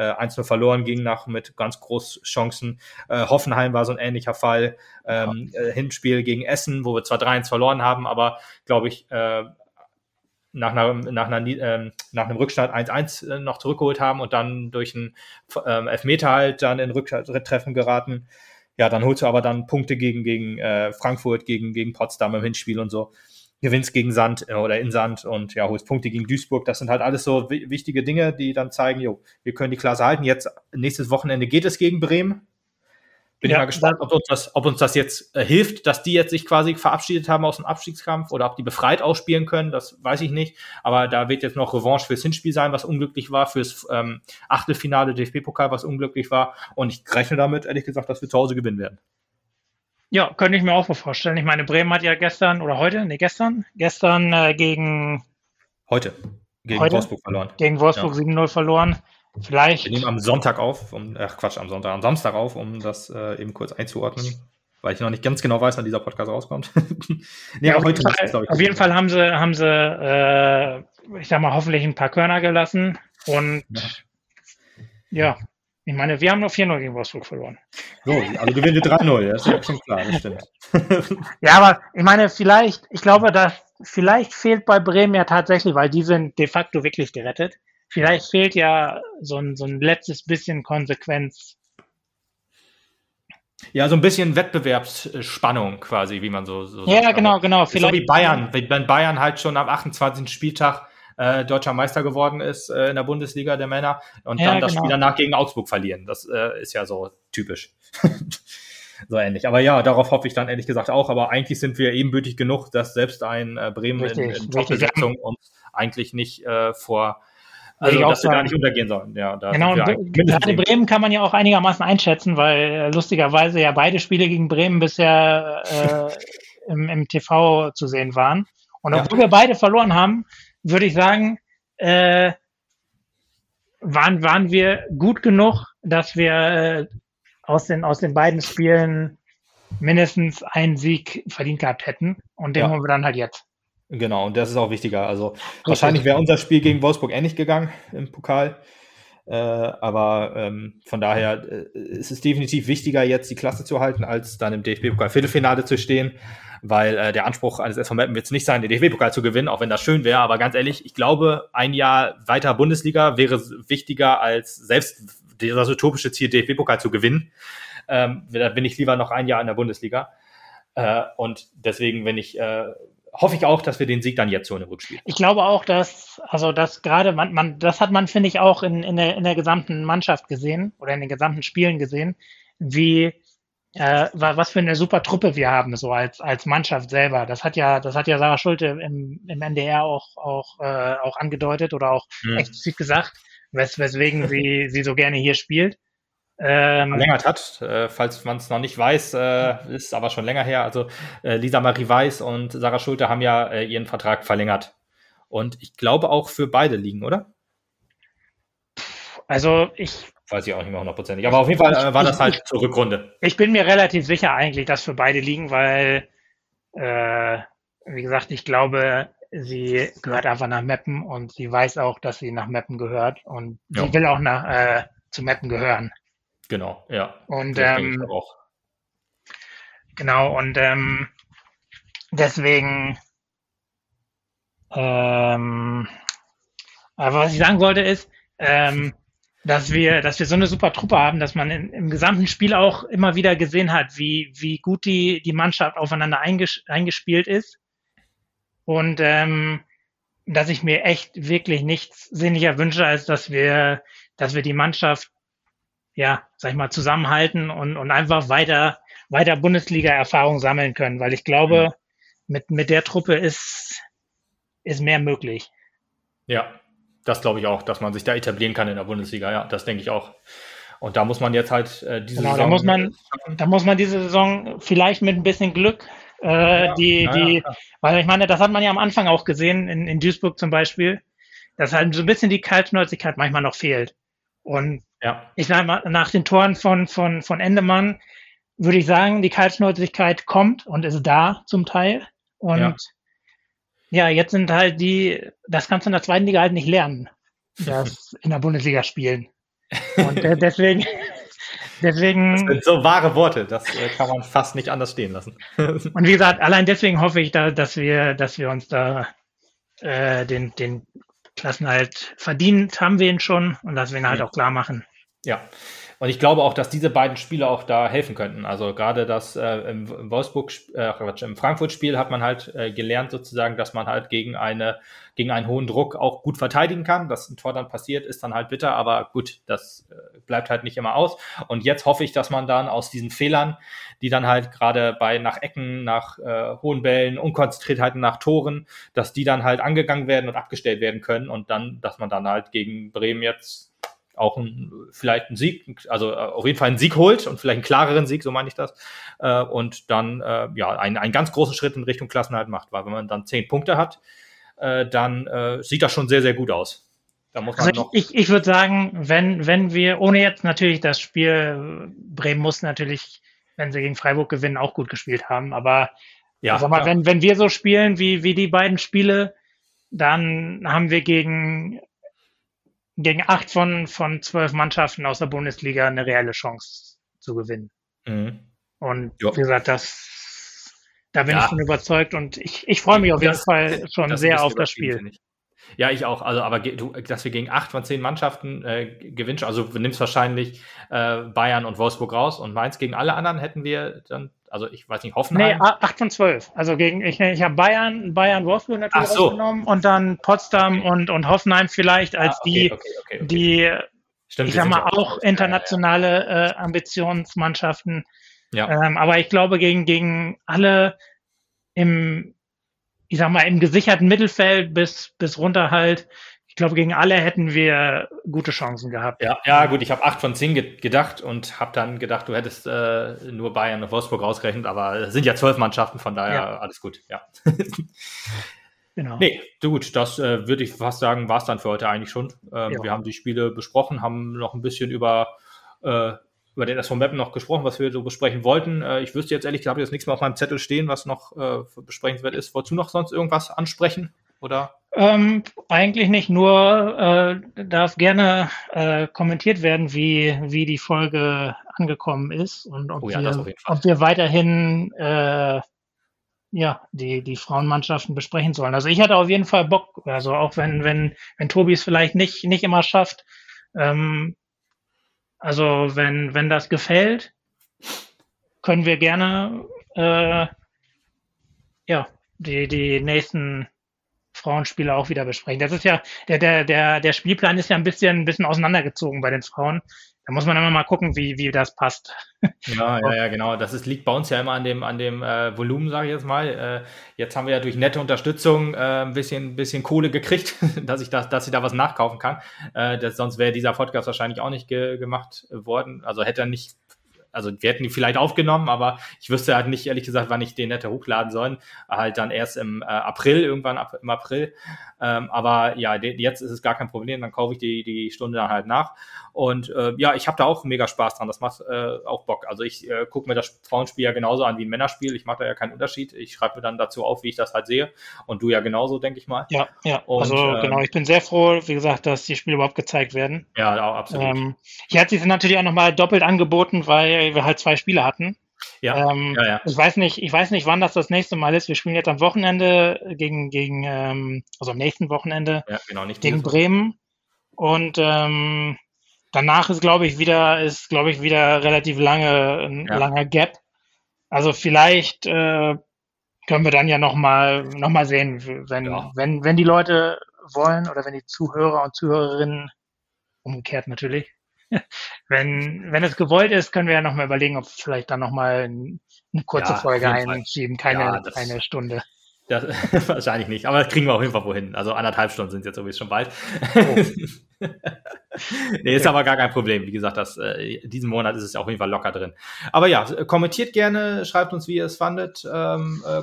äh, 1-0 verloren ging nach mit ganz groß Chancen. Äh, Hoffenheim war so ein ähnlicher Fall. Ähm, äh, Hinspiel gegen Essen, wo wir zwar 3-1 verloren haben, aber glaube ich, äh, nach, einer, nach, einer, ähm, nach einem Rückstand 1-1 äh, noch zurückgeholt haben und dann durch einen ähm, Elfmeter halt dann in Rücktreffen geraten. Ja, dann holst du aber dann Punkte gegen, gegen äh, Frankfurt, gegen, gegen Potsdam im Hinspiel und so. Gewinnst gegen Sand äh, oder in Sand und ja, holst Punkte gegen Duisburg. Das sind halt alles so wichtige Dinge, die dann zeigen, jo, wir können die Klasse halten. Jetzt nächstes Wochenende geht es gegen Bremen. Bin ja, ich mal gespannt, ob uns, das, ob uns das jetzt äh, hilft, dass die jetzt sich quasi verabschiedet haben aus dem Abstiegskampf oder ob die befreit ausspielen können, das weiß ich nicht. Aber da wird jetzt noch Revanche fürs Hinspiel sein, was unglücklich war, fürs ähm, Achtelfinale DFB-Pokal, was unglücklich war. Und ich rechne damit, ehrlich gesagt, dass wir zu Hause gewinnen werden. Ja, könnte ich mir auch vorstellen. Ich meine, Bremen hat ja gestern oder heute, nee, gestern, gestern äh, gegen. Heute. Gegen heute? Wolfsburg verloren. Gegen Wolfsburg ja. 7-0 verloren. Vielleicht. Wir nehmen am Sonntag auf, um, ach Quatsch, am Sonntag, am Samstag auf, um das äh, eben kurz einzuordnen, weil ich noch nicht ganz genau weiß, wann dieser Podcast rauskommt. nee, ja, auf, jeden Fall, ist, ich, auf jeden Fall haben sie, haben sie, äh, ich sag mal, hoffentlich ein paar Körner gelassen und ja, ja ich meine, wir haben nur 4-0 gegen Wolfsburg verloren. So, also gewinnen wir 3-0, das ist ja schon klar, das stimmt. ja, aber ich meine, vielleicht, ich glaube, dass vielleicht fehlt bei Bremen ja tatsächlich, weil die sind de facto wirklich gerettet vielleicht fehlt ja so ein, so ein letztes bisschen Konsequenz. Ja, so ein bisschen Wettbewerbsspannung quasi, wie man so. so ja, sagt. genau, genau. Vielleicht so wie Bayern, wenn Bayern halt schon am 28. Spieltag äh, deutscher Meister geworden ist äh, in der Bundesliga der Männer und ja, dann das genau. Spiel danach gegen Augsburg verlieren. Das äh, ist ja so typisch. so ähnlich. Aber ja, darauf hoffe ich dann ehrlich gesagt auch. Aber eigentlich sind wir ebenbürtig genug, dass selbst ein äh, Bremen richtig, in, in Top-Besetzung uns eigentlich nicht äh, vor also, dass wir da nicht untergehen sollen. Ja, genau, gerade Bremen kann man ja auch einigermaßen einschätzen, weil äh, lustigerweise ja beide Spiele gegen Bremen bisher äh, im, im, TV zu sehen waren. Und obwohl ja. wir beide verloren haben, würde ich sagen, äh, waren, waren wir gut genug, dass wir äh, aus, den, aus den beiden Spielen mindestens einen Sieg verdient gehabt hätten. Und den ja. haben wir dann halt jetzt. Genau, und das ist auch wichtiger. Also Richtig. wahrscheinlich wäre unser Spiel gegen Wolfsburg ähnlich gegangen im Pokal. Äh, aber ähm, von daher äh, ist es definitiv wichtiger, jetzt die Klasse zu halten, als dann im DFB-Pokal-Viertelfinale zu stehen, weil äh, der Anspruch eines SV Meppen wird es nicht sein, den DFB-Pokal zu gewinnen, auch wenn das schön wäre. Aber ganz ehrlich, ich glaube, ein Jahr weiter Bundesliga wäre wichtiger als selbst das utopische Ziel, DFB-Pokal zu gewinnen. Ähm, da bin ich lieber noch ein Jahr in der Bundesliga. Äh, und deswegen, wenn ich äh, hoffe ich auch, dass wir den Sieg dann jetzt so in dem Rückspiel. Ich glaube auch, dass, also das gerade, man, man, das hat man, finde ich, auch in, in, der, in der gesamten Mannschaft gesehen oder in den gesamten Spielen gesehen, wie äh, was für eine super Truppe wir haben, so als, als Mannschaft selber. Das hat ja, das hat ja Sarah Schulte im, im NDR auch, auch, äh, auch angedeutet oder auch hm. explizit gesagt, wes, weswegen sie, sie so gerne hier spielt ähm, verlängert hat. Äh, falls man es noch nicht weiß, äh, ist aber schon länger her. Also äh, Lisa Marie Weiß und Sarah Schulte haben ja äh, ihren Vertrag verlängert. Und ich glaube auch für beide liegen, oder? Also ich. Weiß ich auch nicht mehr hundertprozentig. Aber auf jeden Fall äh, war das halt zur Rückrunde. Ich bin mir relativ sicher eigentlich, dass für beide liegen, weil, äh, wie gesagt, ich glaube, sie gehört einfach nach Meppen und sie weiß auch, dass sie nach Meppen gehört und ja. sie will auch nach, äh, zu Meppen gehören. Genau, ja. Und ähm, genau, und ähm, deswegen, ähm, aber was ich sagen wollte ist, ähm, dass wir, dass wir so eine super Truppe haben, dass man in, im gesamten Spiel auch immer wieder gesehen hat, wie, wie gut die, die Mannschaft aufeinander einges eingespielt ist. Und ähm, dass ich mir echt wirklich nichts sinniger wünsche, als dass wir, dass wir die Mannschaft ja, sag ich mal, zusammenhalten und, und einfach weiter, weiter Bundesliga-Erfahrung sammeln können, weil ich glaube, mhm. mit, mit der Truppe ist, ist mehr möglich. Ja, das glaube ich auch, dass man sich da etablieren kann in der Bundesliga. Ja, das denke ich auch. Und da muss man jetzt halt äh, diese genau, Saison. Da muss man, da muss man diese Saison vielleicht mit ein bisschen Glück, äh, ja, die, ja, die, ja, weil ich meine, das hat man ja am Anfang auch gesehen, in, in Duisburg zum Beispiel, dass halt so ein bisschen die Kaltschnäuzigkeit manchmal noch fehlt. Und ich sage mal, nach den Toren von, von, von Endemann würde ich sagen, die Kaltschnäuzigkeit kommt und ist da zum Teil. Und ja. jetzt sind halt die, das kannst du in der zweiten Liga halt nicht lernen, das in der Bundesliga spielen. Und deswegen, deswegen. Das sind so wahre Worte, das äh, kann man fast nicht anders stehen lassen. und wie gesagt, allein deswegen hoffe ich da, dass wir, dass wir uns da äh, den, den Klassenhalt verdient haben wir ihn schon und das wir ihn halt auch klar machen. Ja. Und ich glaube auch, dass diese beiden Spiele auch da helfen könnten. Also gerade das äh, im Wolfsburg, äh, im Frankfurt-Spiel hat man halt äh, gelernt sozusagen, dass man halt gegen eine gegen einen hohen Druck auch gut verteidigen kann. Dass ein Tor dann passiert, ist dann halt bitter, aber gut, das äh, bleibt halt nicht immer aus. Und jetzt hoffe ich, dass man dann aus diesen Fehlern, die dann halt gerade bei nach Ecken, nach äh, hohen Bällen, Unkonzentriertheiten nach Toren, dass die dann halt angegangen werden und abgestellt werden können und dann, dass man dann halt gegen Bremen jetzt auch ein, vielleicht einen Sieg, also äh, auf jeden Fall einen Sieg holt und vielleicht einen klareren Sieg, so meine ich das, äh, und dann äh, ja einen, einen ganz großen Schritt in Richtung Klassenhalt macht, weil wenn man dann zehn Punkte hat, äh, dann äh, sieht das schon sehr, sehr gut aus. Da muss man also noch ich, ich würde sagen, wenn, wenn wir, ohne jetzt natürlich das Spiel, Bremen muss natürlich, wenn sie gegen Freiburg gewinnen, auch gut gespielt haben, aber ja, sag mal, wenn, wenn wir so spielen wie, wie die beiden Spiele, dann haben wir gegen gegen acht von, von zwölf Mannschaften aus der Bundesliga eine reelle Chance zu gewinnen. Mhm. Und jo. wie gesagt, das, da bin ja. ich schon überzeugt und ich, ich freue mich auf jeden das, Fall schon sehr auf das Spiel. Ja, ich auch. Also, aber du, dass wir gegen acht von zehn Mannschaften äh, gewinnen, also du nimmst wahrscheinlich äh, Bayern und Wolfsburg raus und Mainz gegen alle anderen hätten wir dann also ich weiß nicht, Hoffenheim. Nee, 8 von 12. Also gegen, ich, ich habe Bayern, Bayern, Wolfsburg natürlich so. rausgenommen und dann Potsdam okay. und, und Hoffenheim vielleicht als ah, okay, die, okay, die Stimmt, ich sag mal, auch internationale äh, Ambitionsmannschaften. Ja. Ähm, aber ich glaube, gegen, gegen alle im, ich sag mal, im gesicherten Mittelfeld bis, bis runter halt glaube, gegen alle hätten wir gute Chancen gehabt. Ja, ja gut, ich habe acht von zehn ge gedacht und habe dann gedacht, du hättest äh, nur Bayern und Wolfsburg rausgerechnet, aber es sind ja zwölf Mannschaften, von daher ja. alles gut, ja. genau. Nee, gut, das äh, würde ich fast sagen, war es dann für heute eigentlich schon. Ähm, ja. Wir haben die Spiele besprochen, haben noch ein bisschen über, äh, über den SV Mappen noch gesprochen, was wir so besprechen wollten. Äh, ich wüsste jetzt ehrlich gesagt, jetzt nichts mehr auf meinem Zettel stehen, was noch äh, besprechenswert ist. Wolltest du noch sonst irgendwas ansprechen? Oder? Ähm, eigentlich nicht, nur äh, darf gerne äh, kommentiert werden, wie, wie die Folge angekommen ist und ob, oh ja, wir, ob wir weiterhin äh, ja, die, die Frauenmannschaften besprechen sollen. Also ich hatte auf jeden Fall Bock, also auch wenn, wenn, wenn Tobi es vielleicht nicht, nicht immer schafft. Ähm, also wenn, wenn das gefällt, können wir gerne äh, ja, die, die nächsten Frauenspiele auch wieder besprechen. Das ist ja, der, der, der, der Spielplan ist ja ein bisschen, ein bisschen auseinandergezogen bei den Frauen. Da muss man immer mal gucken, wie, wie das passt. Ja, ja, ja, genau. Das ist, liegt bei uns ja immer an dem, an dem äh, Volumen, sage ich jetzt mal. Äh, jetzt haben wir ja durch nette Unterstützung äh, ein bisschen, bisschen Kohle gekriegt, dass ich das, dass ich da was nachkaufen kann. Äh, das, sonst wäre dieser Podcast wahrscheinlich auch nicht ge gemacht worden. Also hätte er nicht also wir hätten die vielleicht aufgenommen, aber ich wüsste halt nicht, ehrlich gesagt, wann ich den hätte hochladen sollen. Halt dann erst im äh, April, irgendwann ab, im April. Ähm, aber ja, jetzt ist es gar kein Problem, dann kaufe ich die, die Stunde dann halt nach. Und äh, ja, ich habe da auch mega Spaß dran. Das macht äh, auch Bock. Also ich äh, gucke mir das Frauenspiel ja genauso an wie ein Männerspiel. Ich mache da ja keinen Unterschied. Ich schreibe mir dann dazu auf, wie ich das halt sehe. Und du ja genauso, denke ich mal. Ja, ja. Und, also ähm, genau, ich bin sehr froh, wie gesagt, dass die Spiele überhaupt gezeigt werden. Ja, auch absolut. Ähm, hier hat sich natürlich auch nochmal doppelt angeboten, weil wir halt zwei Spiele hatten. Ja, ähm, ja, ja, Ich weiß nicht, ich weiß nicht, wann das das nächste Mal ist. Wir spielen jetzt am Wochenende gegen, gegen ähm, also am nächsten Wochenende ja, genau, nicht gegen Bremen. Und ähm, danach ist, glaube ich, wieder, ist, glaube ich, wieder relativ lange, ein ja. langer Gap. Also vielleicht äh, können wir dann ja nochmal noch mal sehen, wenn, ja. wenn, wenn die Leute wollen oder wenn die Zuhörer und Zuhörerinnen, umgekehrt natürlich, wenn, wenn es gewollt ist, können wir ja nochmal überlegen, ob vielleicht dann nochmal eine kurze ja, Folge einschieben, keine, ja, das, keine Stunde. Das, wahrscheinlich nicht, aber das kriegen wir auf jeden Fall wohin. Also anderthalb Stunden sind jetzt sowieso schon bald. Oh. nee, ist aber gar kein Problem. Wie gesagt, das, äh, diesen Monat ist es auf jeden Fall locker drin. Aber ja, kommentiert gerne, schreibt uns, wie ihr es fandet. Ähm, äh,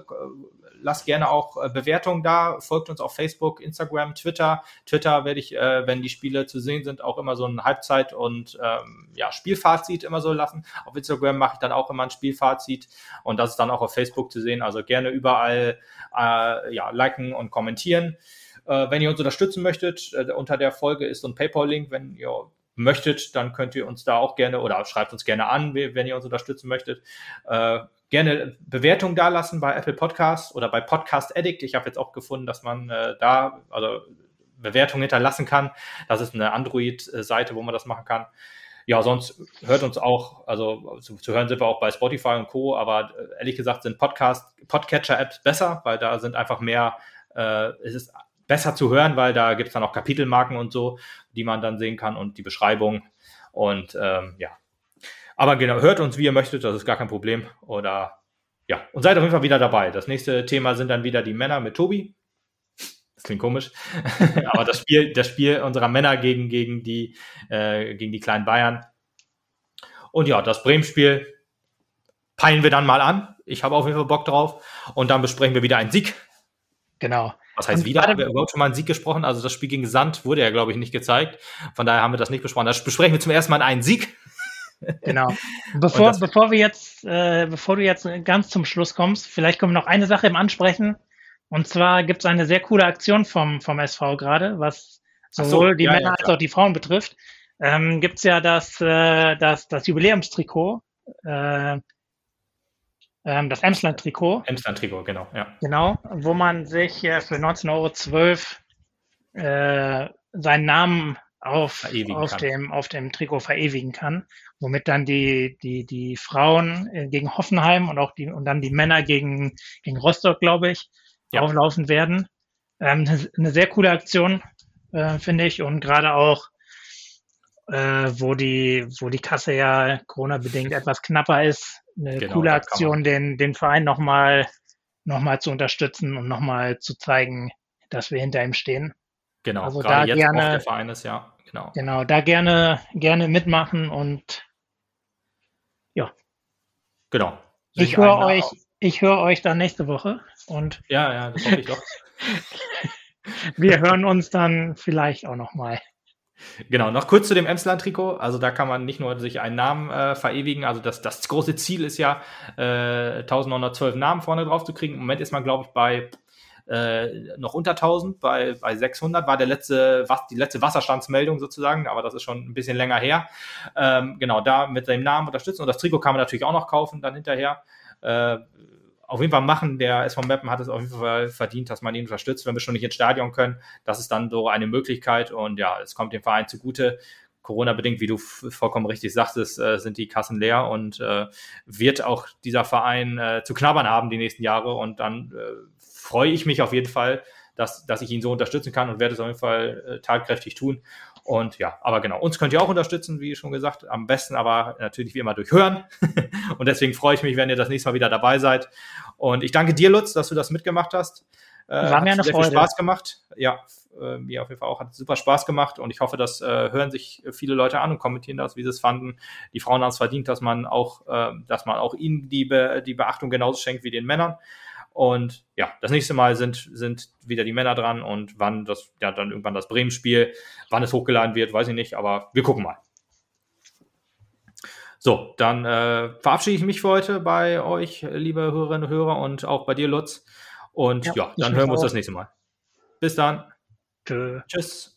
lasst gerne auch äh, Bewertungen da, folgt uns auf Facebook, Instagram, Twitter. Twitter werde ich, äh, wenn die Spiele zu sehen sind, auch immer so ein Halbzeit- und ähm, ja, Spielfazit immer so lassen. Auf Instagram mache ich dann auch immer ein Spielfazit und das ist dann auch auf Facebook zu sehen. Also gerne überall äh, ja, liken und kommentieren. Äh, wenn ihr uns unterstützen möchtet, äh, unter der Folge ist so ein PayPal-Link, wenn ihr möchtet, dann könnt ihr uns da auch gerne oder schreibt uns gerne an, wenn ihr uns unterstützen möchtet. Äh, gerne Bewertung dalassen bei Apple Podcast oder bei Podcast Addict. Ich habe jetzt auch gefunden, dass man äh, da also Bewertung hinterlassen kann. Das ist eine Android-Seite, wo man das machen kann. ja, sonst hört uns auch, also zu, zu, hören sind wir auch bei Spotify und Co., aber äh, ehrlich gesagt sind Podcast, Podcatcher-Apps besser, weil da sind einfach mehr, äh, es ist besser zu hören, weil da gibt es dann auch Kapitelmarken und so, die man dann sehen kann und die Beschreibung. Und ähm, ja. Aber genau, hört uns, wie ihr möchtet, das ist gar kein Problem. Oder ja, und seid auf jeden Fall wieder dabei. Das nächste Thema sind dann wieder die Männer mit Tobi. Das klingt komisch. Aber das Spiel, das Spiel unserer Männer gegen, gegen, die, äh, gegen die kleinen Bayern. Und ja, das Bremen-Spiel peilen wir dann mal an. Ich habe auf jeden Fall Bock drauf. Und dann besprechen wir wieder einen Sieg. Genau. Was heißt wieder? Haben wir überhaupt schon mal einen Sieg gesprochen? Also das Spiel gegen Sand wurde ja, glaube ich, nicht gezeigt. Von daher haben wir das nicht besprochen. Das besprechen wir zum ersten Mal einen Sieg. Genau. Bevor, bevor wir jetzt, äh, bevor du jetzt ganz zum Schluss kommst, vielleicht kommen wir noch eine Sache im Ansprechen. Und zwar gibt es eine sehr coole Aktion vom, vom SV gerade, was sowohl so, die ja, Männer ja, als auch die Frauen betrifft. Ähm, gibt es ja das, äh, das, das Jubiläumstrikot. Äh, ähm, das Emsland-Trikot. Emsland-Trikot, genau, ja. Genau, wo man sich äh, für 19,12 Euro äh, seinen Namen auf, auf, dem, auf dem Trikot verewigen kann, womit dann die, die, die Frauen äh, gegen Hoffenheim und auch die, und dann die Männer gegen, gegen Rostock, glaube ich, ja. auflaufen werden. Ähm, eine sehr coole Aktion, äh, finde ich, und gerade auch, äh, wo die, wo die Kasse ja Corona-bedingt etwas knapper ist, eine genau, coole Aktion, den, den Verein nochmal noch mal zu unterstützen und nochmal zu zeigen, dass wir hinter ihm stehen. Genau, also da jetzt gerne, der Verein ist, ja. Genau. genau, da gerne, gerne mitmachen und ja. Genau. Ich höre euch, ich höre euch dann nächste Woche und ja, ja, das hoffe ich doch. wir hören uns dann vielleicht auch nochmal. Genau, noch kurz zu dem Emsland-Trikot. Also da kann man nicht nur sich einen Namen äh, verewigen, also das, das große Ziel ist ja, äh, 1912 Namen vorne drauf zu kriegen. Im Moment ist man, glaube ich, bei äh, noch unter 1000, bei, bei 600 war der letzte, was, die letzte Wasserstandsmeldung sozusagen, aber das ist schon ein bisschen länger her. Ähm, genau, da mit seinem Namen unterstützen und das Trikot kann man natürlich auch noch kaufen dann hinterher. Äh, auf jeden Fall machen. Der SV Meppen hat es auf jeden Fall verdient, dass man ihn unterstützt, wenn wir schon nicht ins Stadion können. Das ist dann so eine Möglichkeit und ja, es kommt dem Verein zugute. Corona-bedingt, wie du vollkommen richtig sagtest, äh, sind die Kassen leer und äh, wird auch dieser Verein äh, zu knabbern haben die nächsten Jahre und dann äh, freue ich mich auf jeden Fall, dass, dass ich ihn so unterstützen kann und werde es auf jeden Fall äh, tatkräftig tun. Und ja, aber genau, uns könnt ihr auch unterstützen, wie schon gesagt. Am besten aber natürlich wie immer durch Hören. und deswegen freue ich mich, wenn ihr das nächste Mal wieder dabei seid. Und ich danke dir, Lutz, dass du das mitgemacht hast. Äh, War mir eine sehr Freude. Viel Spaß gemacht. Ja, äh, mir auf jeden Fall auch. Hat super Spaß gemacht und ich hoffe, das äh, hören sich viele Leute an und kommentieren das, wie sie es fanden. Die Frauen haben es verdient, dass man auch, äh, dass man auch ihnen die, Be die Beachtung genauso schenkt wie den Männern. Und ja, das nächste Mal sind, sind wieder die Männer dran und wann das, ja, dann irgendwann das Bremen-Spiel, wann es hochgeladen wird, weiß ich nicht, aber wir gucken mal. So, dann äh, verabschiede ich mich für heute bei euch, liebe Hörerinnen und Hörer, und auch bei dir, Lutz. Und ja, ja dann hören wir uns das nächste Mal. Bis dann. Tschö. Tschüss.